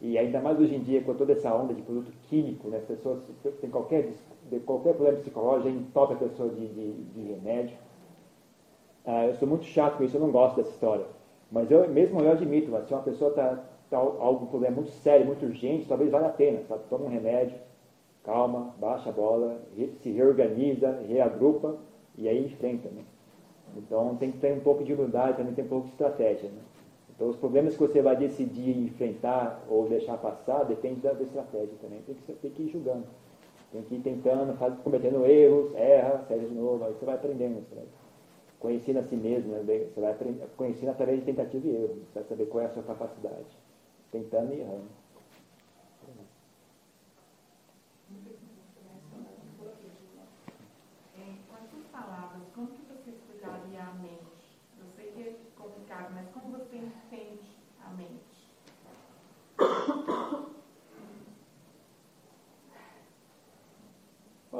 E ainda mais hoje em dia, com toda essa onda de produto químico, né? as pessoas têm qualquer, qualquer problema psicológico, já entope a pessoa de, de, de remédio. Ah, eu sou muito chato com isso, eu não gosto dessa história. Mas eu, mesmo eu admito, mas se uma pessoa está tá algum problema muito sério, muito urgente, talvez valha a pena, sabe? Toma um remédio, calma, baixa a bola, se reorganiza, reagrupa e aí enfrenta, né? Então tem que ter um pouco de humildade, também tem um pouco de estratégia, né? Então os problemas que você vai decidir enfrentar ou deixar passar depende da, da estratégia também. Tem que, tem que ir julgando. Tem que ir tentando, faz, cometendo erros, erra, segue de novo, aí você vai aprendendo. Você vai conhecendo a si mesmo, né? você vai aprender, conhecendo através de tentativa e erro. Você vai saber qual é a sua capacidade. Tentando e errando.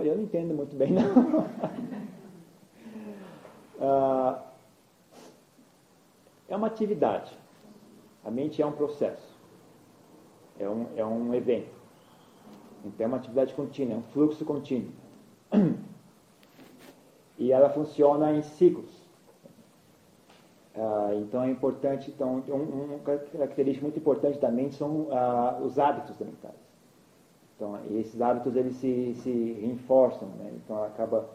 Olha, eu não entendo muito bem, não. ah, é uma atividade. A mente é um processo. É um, é um evento. Então é uma atividade contínua, é um fluxo contínuo. E ela funciona em ciclos. Ah, então é importante, então, um, uma característica muito importante da mente são ah, os hábitos mentais. Então, esses hábitos eles se, se reforçam, né? então acaba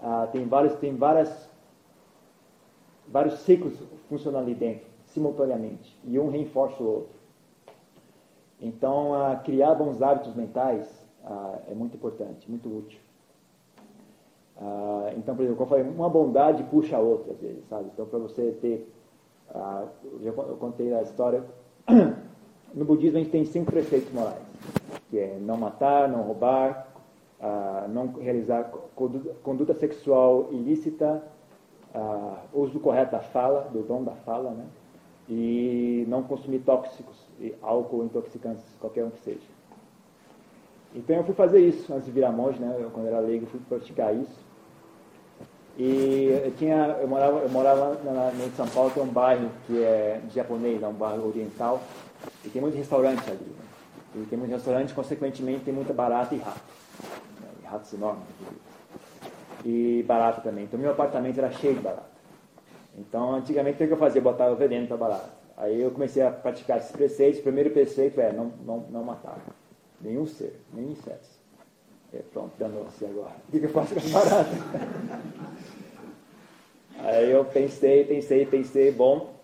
ah, tem vários tem várias vários ciclos funcionando ali dentro simultaneamente e um reforça o outro. Então, ah, criar bons hábitos mentais ah, é muito importante, muito útil. Ah, então, por exemplo, como eu falei, uma bondade puxa a outra às vezes, sabe? Então, para você ter, eu contei a história no budismo a gente tem cinco preceitos morais que é não matar, não roubar, uh, não realizar conduta, sexual ilícita, uh, uso correto da fala, do dom da fala, né? e não consumir tóxicos, álcool, intoxicantes, qualquer um que seja. Então eu fui fazer isso antes de virar monge, né? Eu, quando era leigo, fui praticar isso. E eu tinha, eu morava, eu morava na, em São Paulo, tem um bairro que é japonês, é um bairro oriental, e tem muitos restaurantes ali. Né? E tem muitos restaurantes, consequentemente, tem muita barata e rato. E ratos enormes. E barata também. Então, meu apartamento era cheio de barata. Então, antigamente, o que eu fazia? Eu botava veneno para barata. Aí eu comecei a praticar esses preceitos. O primeiro preceito é não, não, não matar nenhum ser, nem insetos. É, pronto, danou-se agora. O que eu faço com as baratas? Aí eu pensei, pensei, pensei, bom,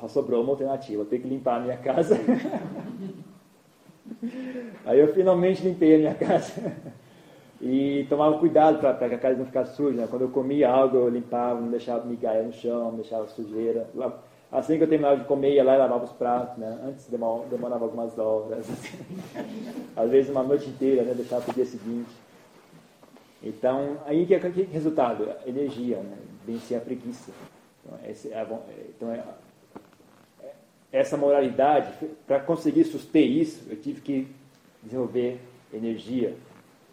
só sobrou uma alternativa, tenho que limpar a minha casa. Aí eu finalmente limpei a minha casa. E tomava cuidado para que a casa não ficasse suja. Né? Quando eu comia algo, eu limpava, não deixava migalha no chão, não deixava sujeira. Assim que eu terminava de comer, ia lá e lavava os pratos. Né? Antes demorava algumas horas. Às vezes uma noite inteira, né? deixava para o dia seguinte. Então, aí que, que resultado? Energia, né? vencer a preguiça. Então, esse é, então é, essa moralidade, para conseguir suster isso, eu tive que desenvolver energia,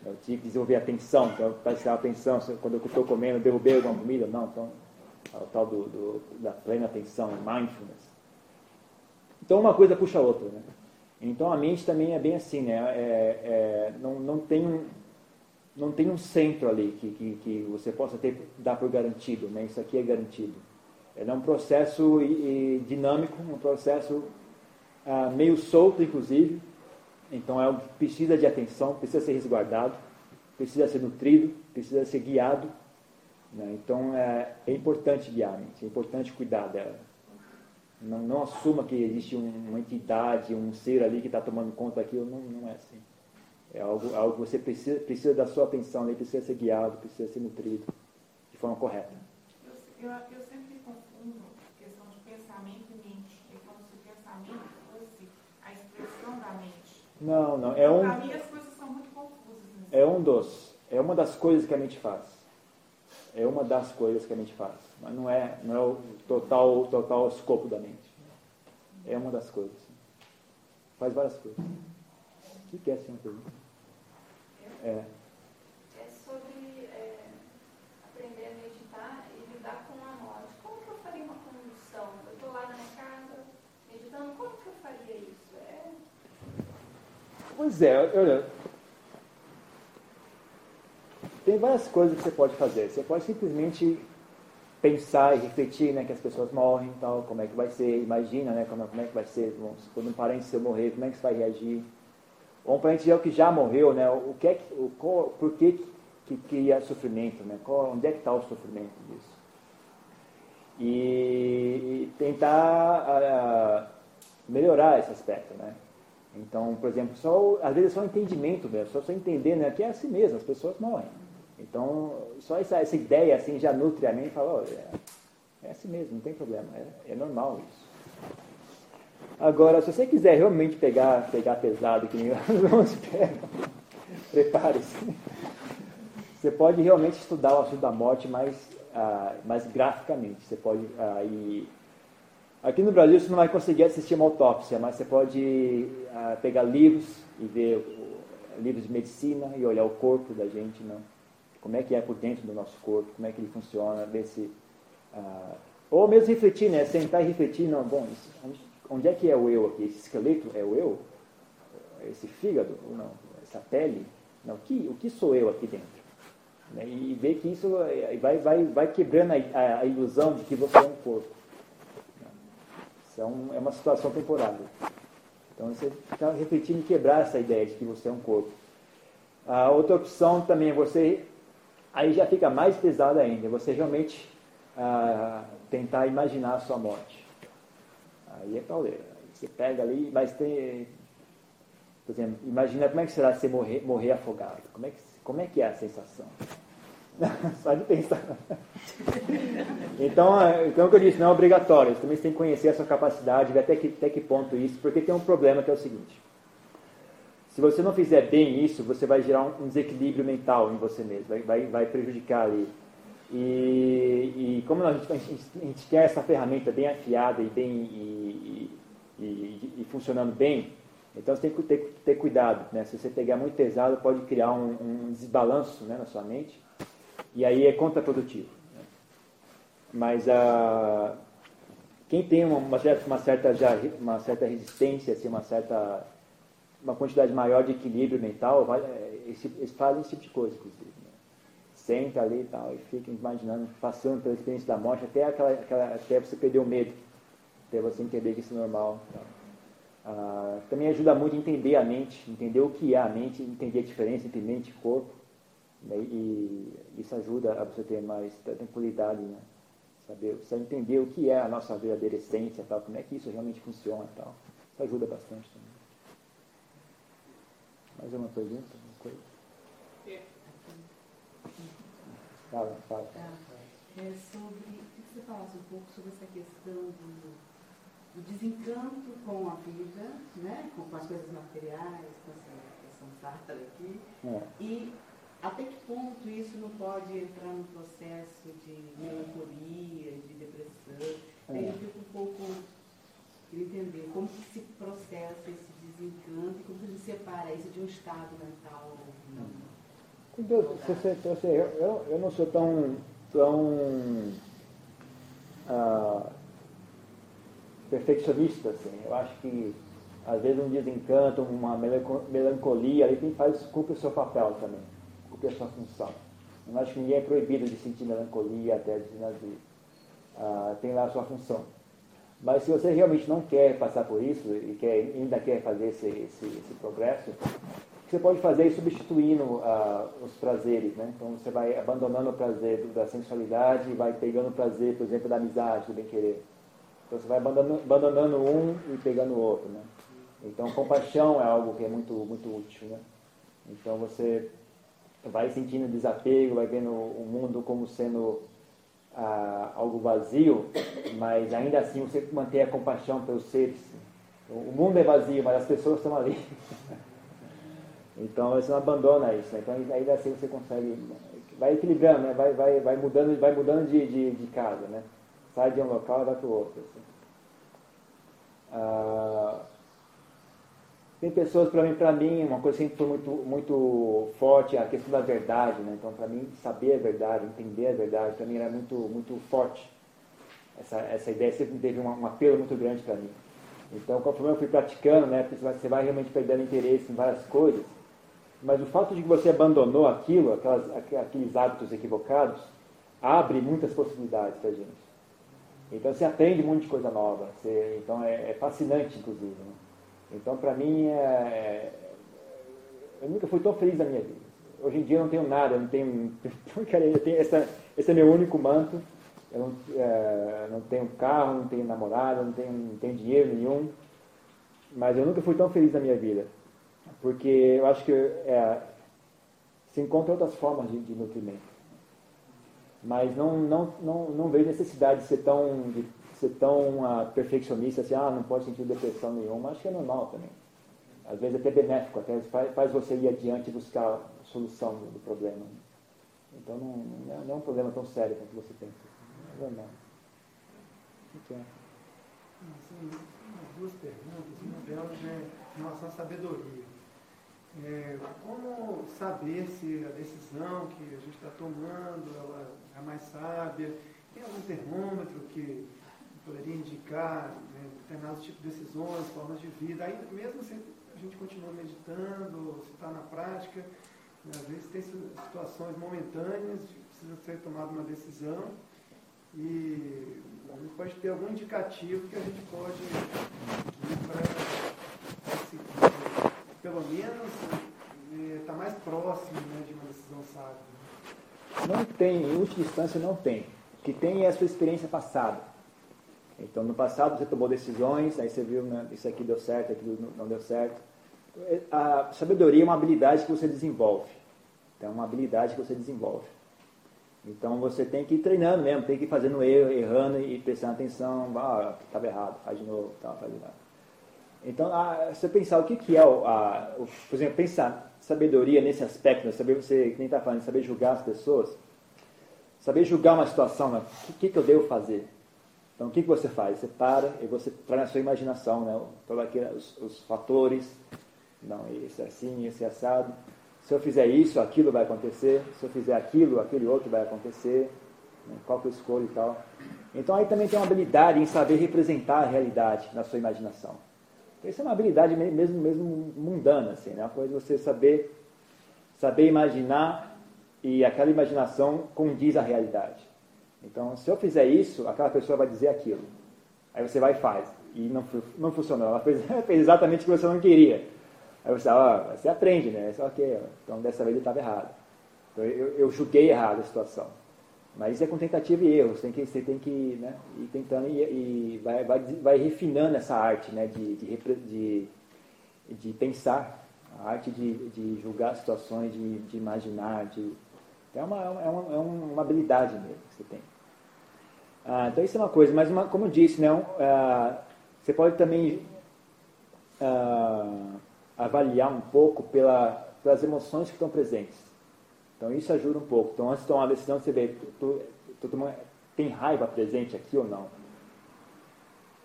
eu tive que desenvolver atenção, então, prestar atenção, quando eu estou comendo, derrubei alguma comida, não, então, é o tal do, do, da plena atenção, mindfulness. Então uma coisa puxa a outra, né? Então a mente também é bem assim, né? É, é, não, não, tem não tem um centro ali que, que, que você possa ter, dar por garantido, né? Isso aqui é garantido. É um processo dinâmico, um processo ah, meio solto, inclusive. Então é, precisa de atenção, precisa ser resguardado, precisa ser nutrido, precisa ser guiado. Né? Então é, é importante guiar a mente, é importante cuidar dela. Não, não assuma que existe um, uma entidade, um ser ali que está tomando conta daquilo. Não, não é assim. É algo, algo que você precisa, precisa da sua atenção, precisa ser guiado, precisa ser nutrido de forma correta. Eu, eu, eu sempre confundo questão de pensamento e mente. É como se o pensamento fosse a expressão da mente. Não, não. É um, Para mim as coisas são muito confusas. É um dos. É uma das coisas que a mente faz. É uma das coisas que a mente faz. Mas não é, não é o total, total escopo da mente. É uma das coisas. Faz várias coisas. O que, é? É. É sobre é, aprender a meditar e lidar com a morte. Como que eu faria uma condução? Eu estou lá na minha casa meditando, como que eu faria isso? É, Pois é, olha. Tem várias coisas que você pode fazer. Você pode simplesmente pensar e refletir, né, que as pessoas morrem e tal, como é que vai ser, imagina, né, como, como é que vai ser, quando um parente seu morrer, como é que você vai reagir. Ou um parente seu que já morreu, né, o que é que, o, qual, por que que cria sofrimento, né, qual, onde é que está o sofrimento disso. E, e tentar ah, melhorar esse aspecto, né. Então, por exemplo, só, às vezes é só entendimento mesmo, só você entender né, que é assim mesmo, as pessoas morrem. Então, só essa, essa ideia assim já nutre a mente e fala, oh, é, é assim mesmo, não tem problema, é, é normal isso. Agora, se você quiser realmente pegar, pegar pesado, que nem pegam, prepare-se. Você pode realmente estudar o assunto da morte mais, ah, mais graficamente. Você pode ah, ir Aqui no Brasil você não vai conseguir assistir uma autópsia, mas você pode ah, pegar livros e ver livros de medicina e olhar o corpo da gente, não? como é que é por dentro do nosso corpo, como é que ele funciona, ver se... ah, ou mesmo refletir, né? Sentar e refletir, não, bom, isso- onde, é que é o eu aqui? Esse esqueleto é o eu? Esse fígado? Não? Essa pele? Não, o que, o que sou eu aqui dentro? Né? E, ver que isso eh, vai, vai, vai quebrando a- a ilusão de que você é um corpo. É, um- é uma situação temporária. Então você fica refletindo quebrar essa ideia de que você é um corpo. A outra opção também é você, aí já fica mais pesado ainda, você realmente ah, tentar imaginar a sua morte. Aí é pauleira. Você pega ali, mas tem. Por exemplo, imagina como é que será você morrer, morrer afogado. Como é, que, como é que é a sensação? Só de pensar. Então, é, então, o que eu disse, não é obrigatório. Você também tem que conhecer a sua capacidade, ver até que, até que ponto isso, porque tem um problema que é o seguinte. Se você não fizer bem isso, você vai gerar um, desequilíbrio mental em você mesmo, vai, vai, vai prejudicar ali. E, e como a gente, a, gente, quer essa ferramenta bem afiada e bem e, e- e funcionando bem, então você tem que ter, ter cuidado. Né? Se você pegar muito pesado, pode criar um, um desbalanço né, na sua mente, e aí é contraprodutivo. né? Mas ah, quem tem uma, uma certa, uma, certa, já, uma certa resistência, assim, uma certa uma quantidade maior de equilíbrio mental, vai, é, esse- eles fazem esse tipo de coisa, inclusive. né? Senta ali e tal, e fica imaginando, passando pela experiência da morte, até, aquela, aquela, até você perder o medo, até você entender que isso é normal. tal. Ah, também ajuda muito a entender a mente, entender o que é a mente, entender a diferença entre mente e corpo. Né? E isso ajuda a você ter mais tranquilidade, né? Saber, você entender o que é a nossa verdadeira essência, tal, como é que isso realmente funciona e tal. Isso ajuda bastante também. Mais uma pergunta? Alguma coisa? Fala, fala. Tá. É sobre, que você falasse um pouco sobre essa questão do, do desencanto com a vida, né? com, as coisas materiais, com essa samsara aqui, É. e até que ponto isso não pode entrar no processo de melancolia, de depressão? Aí É. eu fico um pouco queria entender como que se processa esse desencanto e como que se separa isso de um estado mental. Então, se você- você- eu, eu, eu não sou tão, tão ah, perfeccionista assim. Eu acho que às vezes um desencanto, uma melancolia, ali tem faz, cumpre o seu papel também, cumpre a sua função. Eu acho que ninguém é proibido de sentir melancolia, até de, né, de uh, tem lá a sua função. Mas se você realmente não quer passar por isso e quer, ainda quer fazer esse, esse, esse progresso, você pode fazer substituindo uh, os prazeres, né? Então você vai abandonando o prazer da sensualidade e vai pegando o prazer, por exemplo, da amizade, do bem-querer. Então você vai abandonando, abandonando um e pegando o outro, né? Então compaixão é algo que é muito, muito útil, né? Então você vai sentindo desapego, vai vendo o mundo como sendo ah, algo vazio, mas ainda assim você mantém a compaixão pelos seres. O mundo é vazio, mas as pessoas estão ali. então você não abandona isso. Né? Então ainda assim você consegue. Vai equilibrando, né? vai, vai, vai mudando, vai mudando de, de, de casa. Né? Sai de um local e vai para o outro. Assim. Ah, tem pessoas, para mim, para mim, uma coisa sempre foi muito, muito forte, a questão da verdade, né? Então, para mim, saber a verdade, entender a verdade, para mim era muito, muito forte. Essa, essa ideia sempre teve um, um apelo muito grande para mim. Então, conforme eu fui praticando, né, você vai realmente perdendo interesse em várias coisas. Mas o fato de que você abandonou aquilo, aquelas, aqueles hábitos equivocados, abre muitas possibilidades para gente. Então, você aprende um monte de coisa nova. Você, então, é, é fascinante, inclusive. Né? Então, para mim, é, é, eu nunca fui tão feliz na minha vida. Hoje em dia eu não tenho nada, eu não tenho. eu tenho essa, esse é meu único manto. Eu não, é, não tenho carro, não tenho namorada, não tenho, não tenho dinheiro nenhum. Mas eu nunca fui tão feliz na minha vida. Porque eu acho que é, se encontra outras formas de, de nutrimento. Mas não, não, não, não vejo necessidade de ser tão, de ser tão uh, perfeccionista assim, ah, não pode sentir depressão nenhuma, acho que é normal também. Às vezes até benéfico, até faz, faz você ir adiante e buscar a solução do, do problema. Então não, não, é, não, é, um problema tão sério quanto você pensa. É normal. O que é? Assim, duas perguntas. Uma delas é em relação à sabedoria. É, como saber se a decisão que a gente está tomando ela é mais sábia? Tem algum termômetro que poderia indicar né, determinados tipos de decisões, formas de vida, ainda mesmo se a gente continua meditando, se está na prática, né, às vezes tem situações momentâneas, precisa ser tomada uma decisão e a gente pode ter algum indicativo que a gente pode para seguir, pelo menos estar tá mais próximo né, de uma decisão sábia. Não tem, em última instância não tem. O que tem é a sua experiência passada. Então, no passado você tomou decisões, aí você viu, né, isso aqui deu certo, aquilo não deu certo. A sabedoria é uma habilidade que você desenvolve. Então, é uma habilidade que você desenvolve. Então, você tem que ir treinando mesmo, tem que ir fazendo erro, errando e prestando atenção. Ah, estava errado, faz de novo, tá, faz novo. Então, a, você pensar o que, que é, o, a, o, por exemplo, pensar sabedoria nesse aspecto, né, saber você, que nem está falando, saber julgar as pessoas, saber julgar uma situação, né, o que, que eu devo fazer? Então, o que, que você faz? Você para e você traz na sua imaginação né, todos aqueles, os, fatores. Não, esse é assim, esse é assado. Se eu fizer isso, aquilo vai acontecer. Se eu fizer aquilo, aquele outro vai acontecer. Né, qual que eu escolho e tal. Então, aí também tem uma habilidade em saber representar a realidade na sua imaginação. Então, isso é uma habilidade mesmo, mesmo mundana, assim, né? Uma coisa de você saber, saber imaginar e aquela imaginação condiz à realidade. Então, se eu fizer isso, aquela pessoa vai dizer aquilo. Aí você vai e faz. E não, não funcionou. Ela fez, fez exatamente o que você não queria. Aí você, ó, você aprende, né? Só que, então dessa vez ele estava errado. Então, eu, eu julguei errado a situação. Mas isso é com tentativa e erro. Você tem que, você tem que né, ir tentando e, e vai, vai, vai, refinando essa arte né, de, de, de, de pensar, a arte de, de julgar situações, de, de imaginar, de é uma, é uma, é uma habilidade mesmo que você tem. Ah, então isso é uma coisa, mas uma, como eu disse, né, ah, você pode também ah, avaliar um pouco pela, pelas emoções que estão presentes. Então isso ajuda um pouco. Então antes de tomar uma decisão, você vê, tô, tô, tô, tem raiva presente aqui ou não?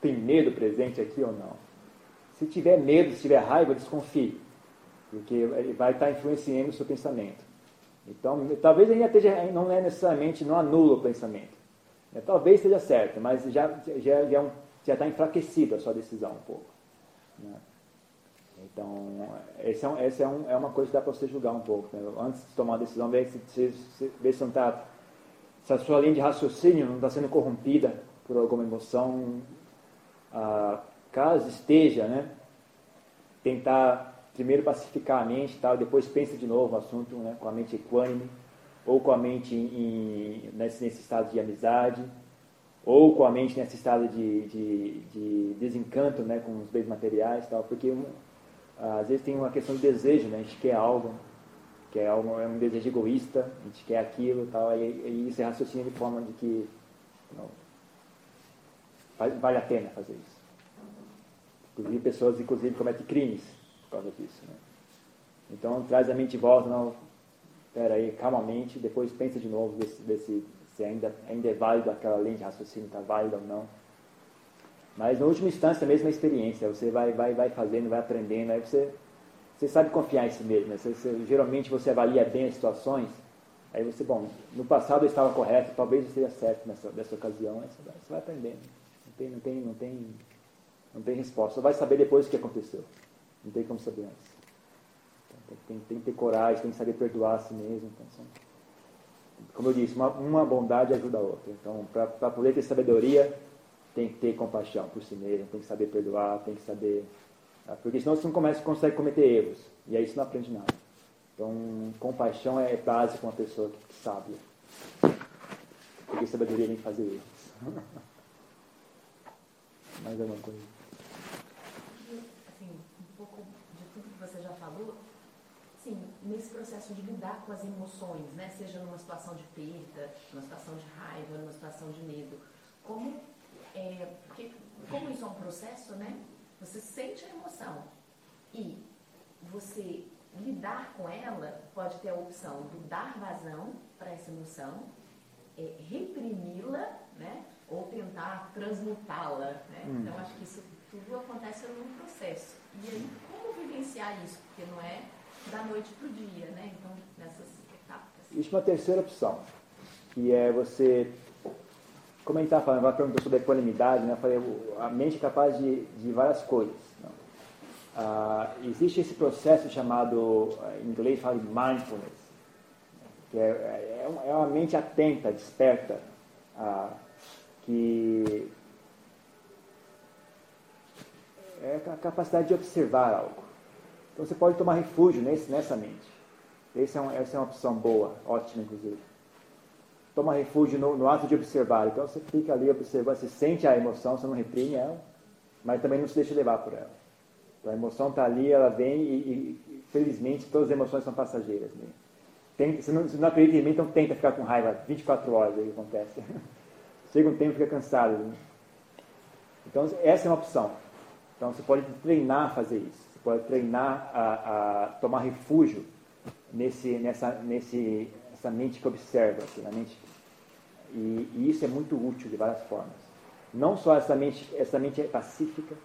Tem medo presente aqui ou não? Se tiver medo, se tiver raiva, desconfie, porque vai estar influenciando o seu pensamento. Então, talvez ainda esteja, não é necessariamente, não anula o pensamento. É, talvez esteja certo, mas já já já, está enfraquecida a sua decisão um pouco. Né? Então, esse é, esse é, um, é uma coisa que dá para você julgar um pouco. Né? Antes de tomar uma decisão, ver se, se, se, se, não tá, se a sua linha de raciocínio não está sendo corrompida por alguma emoção. Ah, caso esteja, né? tentar primeiro pacificar a mente, tal, depois pensa de novo o assunto né? com a mente equânime, ou com a mente em, nesse, nesse estado de amizade, ou com a mente nesse estado de, de, de desencanto né? com os bens materiais, tal, porque às vezes tem uma questão de desejo, né? a gente quer algo, quer algo, é um desejo egoísta, a gente quer aquilo, tal, e, e isso é raciocínio de forma de que não, vale a pena fazer isso. Inclusive pessoas inclusive cometem crimes causa disso. Né? Então traz a mente de volta, não, espera aí, calmamente, depois pensa de novo, vê se, vê se, ainda, ainda é válido aquela linha de raciocínio, está válida ou não. Mas na última instância, a mesma experiência, você vai, vai, vai fazendo, vai aprendendo, aí você, você sabe confiar em si mesmo. Né? Você, você, geralmente você avalia bem as situações, aí você, bom, no passado eu estava correto, talvez eu esteja certo nessa, nessa ocasião, aí você vai, você vai aprendendo. Não tem, não, tem, não, tem, não tem resposta. Você vai saber depois o que aconteceu. Não tem como saber antes. Então, tem, tem, que ter coragem, tem que saber perdoar a si mesmo. Então, como eu disse, uma, uma bondade ajuda a outra. Então, para poder ter sabedoria, tem que ter compaixão por si mesmo, tem que saber perdoar, tem que saber. Tá? Porque senão você não começa, consegue cometer erros. E aí você não aprende nada. Então, compaixão é base para uma pessoa que, que sabe. Porque sabedoria tem que fazer erros. Mais alguma coisa? Assim, um pouco de tudo que você já falou, sim, nesse processo de lidar com as emoções, né? seja numa situação de perda, numa situação de raiva, numa situação de medo, como é, porque, como isso é um processo, né? Você sente a emoção e você lidar com ela pode ter a opção de dar vazão para essa emoção, é, reprimi-la, né? Ou tentar transmutá-la, né? Hum. Então, acho que isso tudo acontece num processo. E aí, como vivenciar isso? Porque não é da noite para o dia, né? Então, nessas etapas. Existe uma terceira opção, que é você comentar, falando, ela perguntou sobre a equanimidade, né? Eu falei, a mente é capaz de, de várias coisas. Ah, existe esse processo chamado, em inglês fala de mindfulness, que é, é, é uma mente atenta, desperta, ah, que é a capacidade de observar algo. Então você pode tomar refúgio nesse, nessa mente. Essa é, um, essa é uma opção boa, ótima inclusive toma refúgio no, no, ato de observar. Então você fica ali observando, você sente a emoção, você não reprime ela, mas também não se deixa levar por ela. Então a emoção está ali, ela vem e, e, felizmente todas as emoções são passageiras. Né? Tem, você, não, não acredita em mim, então tenta ficar com raiva 24 horas, aí acontece. Chega um tempo fica cansado. Né? Então essa é uma opção. Então você pode treinar a fazer isso. Pode treinar a, a tomar refúgio nesse, nessa, nesse essa mente que observa, assim, a mente, e, e, isso é muito útil de várias formas. Não só essa mente, essa mente é pacífica,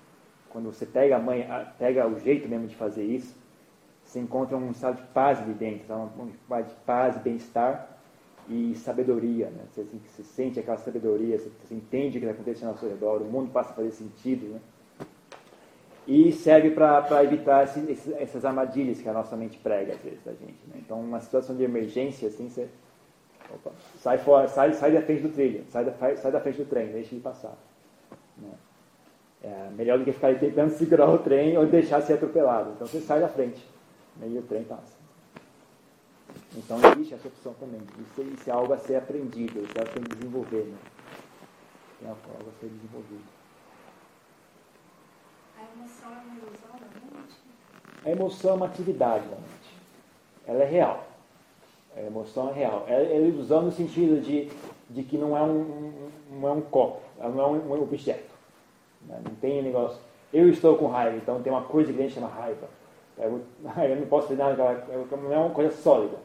quando você pega a mãe, pega o jeito mesmo de fazer isso, você encontra um estado de paz ali dentro, então, um estado de paz, bem-estar e sabedoria. Né? Você, assim, você, sente aquela sabedoria, você, você entende o que está acontecendo ao seu redor, o mundo passa a fazer sentido. Né? E serve para evitar essas armadilhas que a nossa mente prega às vezes da gente. Né? Então, uma situação de emergência, assim, você opa, sai, fora, sai, sai da frente do trilho, sai da, sai da frente do trem, deixa ele passar. Né? É melhor do que ficar tentando segurar o trem ou deixar ser atropelado. Então, você sai da frente né? e o trem passa. Então, existe essa opção também. Isso, isso é algo a ser aprendido, isso é algo a ser desenvolver. Né? É algo a ser desenvolvido emoção é uma ilusão da mente? A emoção é uma atividade da mente. Ela é real. A emoção é real. É, é ilusão no sentido de, de que não é um, não é um copo, ela não é um, um objeto. Né? Não tem um negócio. Eu estou com raiva, então tem uma coisa que a gente chama raiva. Eu, eu não posso fazer nada, não é uma coisa sólida.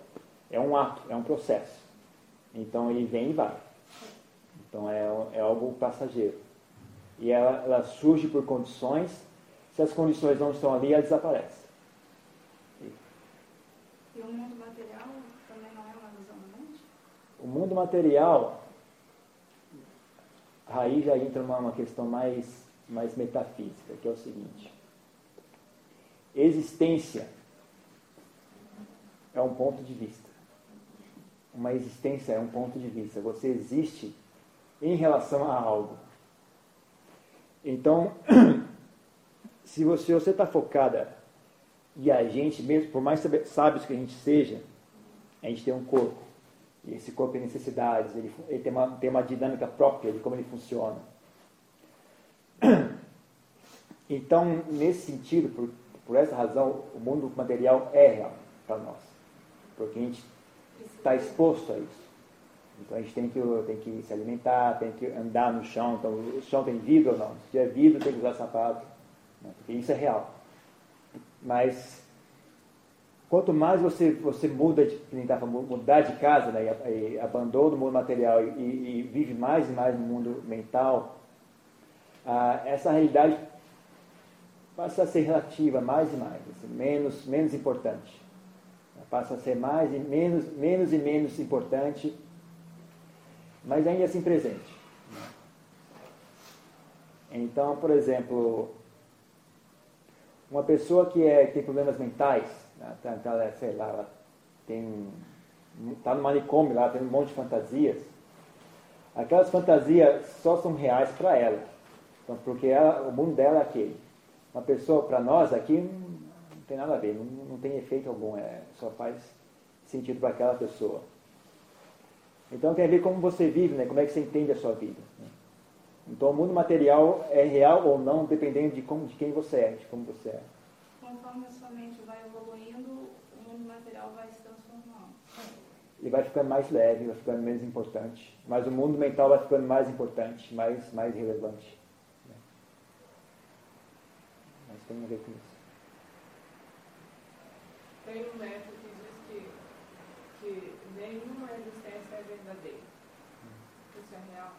É um ato, é um processo. Então ele vem e vai. Então é, é algo passageiro. E ela, ela surge por condições se as condições não estão ali, ela desaparece. E o mundo material também não é uma visão da mente? O mundo material, aí já entra numa questão mais, mais metafísica, que é o seguinte. existência é um ponto de vista. Uma existência é um ponto de vista. Você existe em relação a algo. Então, se você está focada e a gente, mesmo por mais sábios que a gente seja, a gente tem um corpo. E esse corpo tem necessidades, ele, ele tem, uma, tem uma dinâmica própria de como ele funciona. Então, nesse sentido, por, por essa razão, o mundo material é real para nós. Porque a gente está exposto a isso. Então a gente tem que, tem que se alimentar, tem que andar no chão. Então o chão tem vidro ou não? Se tiver vidro, tem que usar sapato. Né? Porque isso é real. Mas quanto mais você, você muda de, mudar de casa, né, e, e abandona o mundo material e, e, vive mais e mais no mundo mental, ah, essa realidade passa a ser relativa mais e mais, assim, menos, menos importante. Passa a ser mais e menos, menos e menos importante, mas ainda assim presente. Então, por exemplo, uma pessoa que, é, que tem problemas mentais, né, tá, tá, sei lá, ela tem está no manicômio lá, tem um monte de fantasias, aquelas fantasias só são reais para ela. Então, porque ela, o mundo dela é aquele. Uma pessoa, para nós aqui, não tem nada a ver, não, não tem efeito algum, é, só faz sentido para aquela pessoa. Então tem a ver como você vive, né? como é que você entende a sua vida. Né? Então o mundo material é real ou não, dependendo de, como, de quem você é, de como você é. Conforme a sua mente vai evoluindo, o mundo material vai se transformando. Ele vai ficando mais leve, vai ficando menos importante. Mas o mundo mental vai ficando mais importante, mais, mais relevante. tem a ver com isso. Tem um método que diz que, que nenhuma existência é verdadeira. Isso é real?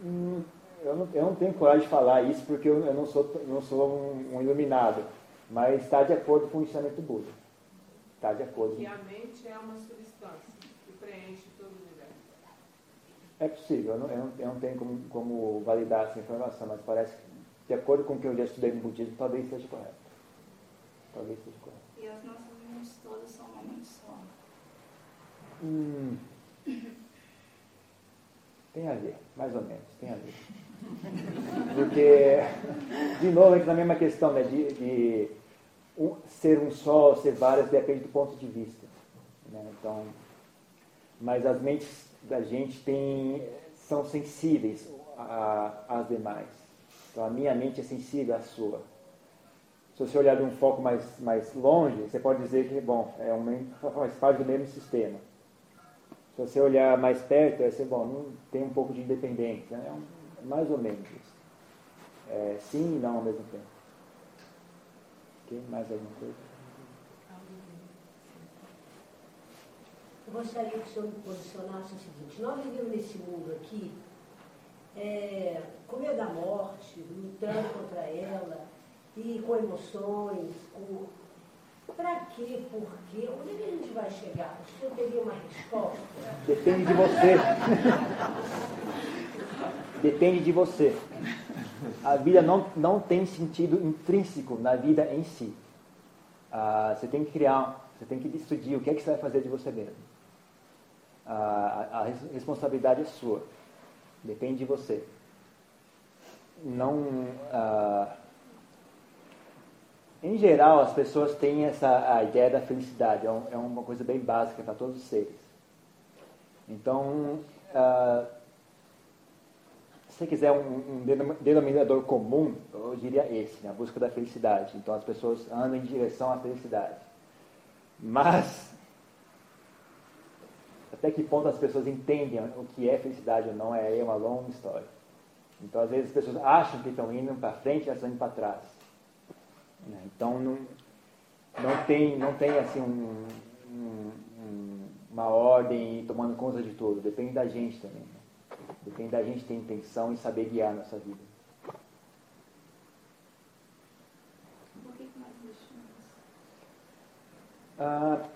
Hum, eu, não, eu não tenho coragem de falar isso porque eu, eu não sou, não sou um, um, iluminado. Mas está de acordo com o ensinamento do Buda. Está de acordo. Que a mente é uma substância que preenche todo o universo. É possível, eu não, eu não, eu não tenho como, como validar essa informação, mas parece que de acordo com o que eu já estudei no budismo, talvez seja correto. Talvez seja correto. E as nossas mentes todas são uma mente só. Hum. Tem a ver, mais ou menos, tem a ver. Porque, de novo, entra na mesma questão né, de, de um, ser um só, ser várias, depende do ponto de vista. Né? Então, mas as mentes da gente tem, são sensíveis às demais. Então a minha mente é sensível à sua. Se você olhar de um foco mais, mais longe, você pode dizer que, bom, é um, faz parte do mesmo sistema. Se você olhar mais perto, é ser, bom, tem um pouco de independência. Né? É, mais ou menos isso. É, sim e não ao mesmo tempo. Ok? Mais alguma coisa? Eu gostaria que o senhor me posicionasse o seguinte, nós vivemos nesse mundo aqui é, com medo da morte, lutando contra ela, e com emoções, com. Para quê? Por quê? Onde é que a gente vai chegar? O senhor teria uma resposta? Depende de você. Depende de você. A vida não, não tem sentido intrínseco na vida em si. Ah, você tem que criar, você tem que decidir o que é que você vai fazer de você mesmo. Ah, a, a responsabilidade é sua. Depende de você. Não. Ah, em geral, as pessoas têm essa a ideia da felicidade. É, um, é uma coisa bem básica para todos os seres. Então, ah, se você quiser um, um, denominador comum, eu diria esse, né? a busca da felicidade. Então, as pessoas andam em direção à felicidade. Mas, até que ponto as pessoas entendem o que é felicidade ou não é, é uma longa história. Então, às vezes, as pessoas acham que estão indo para frente e estão indo para trás. Né? Então, não, não, tem, não tem assim um, um, uma ordem tomando conta de tudo. Depende da gente também. Né? Depende da gente ter intenção e saber guiar a nossa vida. Por que nós Ah,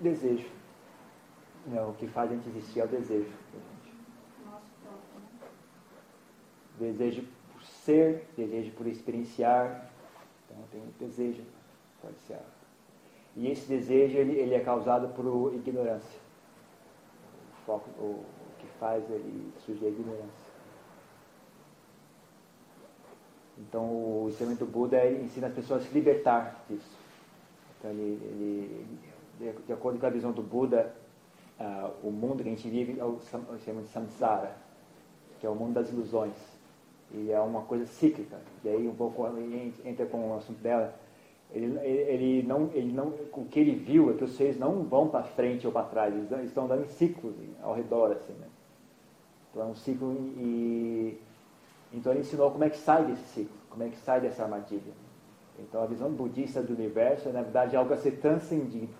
desejo. Não, o que faz a gente existir é o desejo. Desejo por ser, desejo por experienciar, Então tem um desejo, ser. E esse desejo ele, ele é causado por ignorância. O, foco, o, o que faz ele surgir a ignorância. Então o ensinamento do Buda ensina as pessoas a se libertar disso. Então ele, ele de acordo com a visão do Buda, uh, o mundo que a gente vive é o, chama de samsara, que é o mundo das ilusões. E é uma coisa cíclica. E aí um pouco entra com o assunto dela. Ele, ele, não, ele não, o que ele viu é que os seres não vão para frente ou para trás, eles, estão dando em ciclos ao redor, assim, né? Então é um ciclo e então ele ensinou como é que sai desse ciclo, como é que sai dessa armadilha. Então a visão budista do universo é na verdade algo a ser transcendido,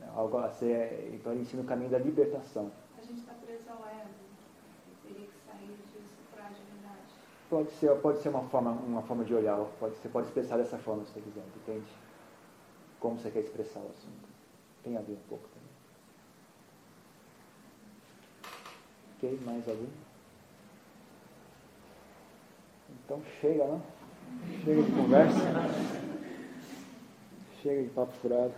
né? algo a ser, então ele ensina o caminho da libertação. A gente está preso ao ego, teria que sair disso para a divindade. Pode ser, pode ser uma forma, uma forma de olhar, pode, você pode expressar dessa forma se você quiser, entende? Como você quer expressar o assunto. Tem a ver um pouco também. Ok, mais algum? Então chega, né? Chega de conversa. Chega de papo furado.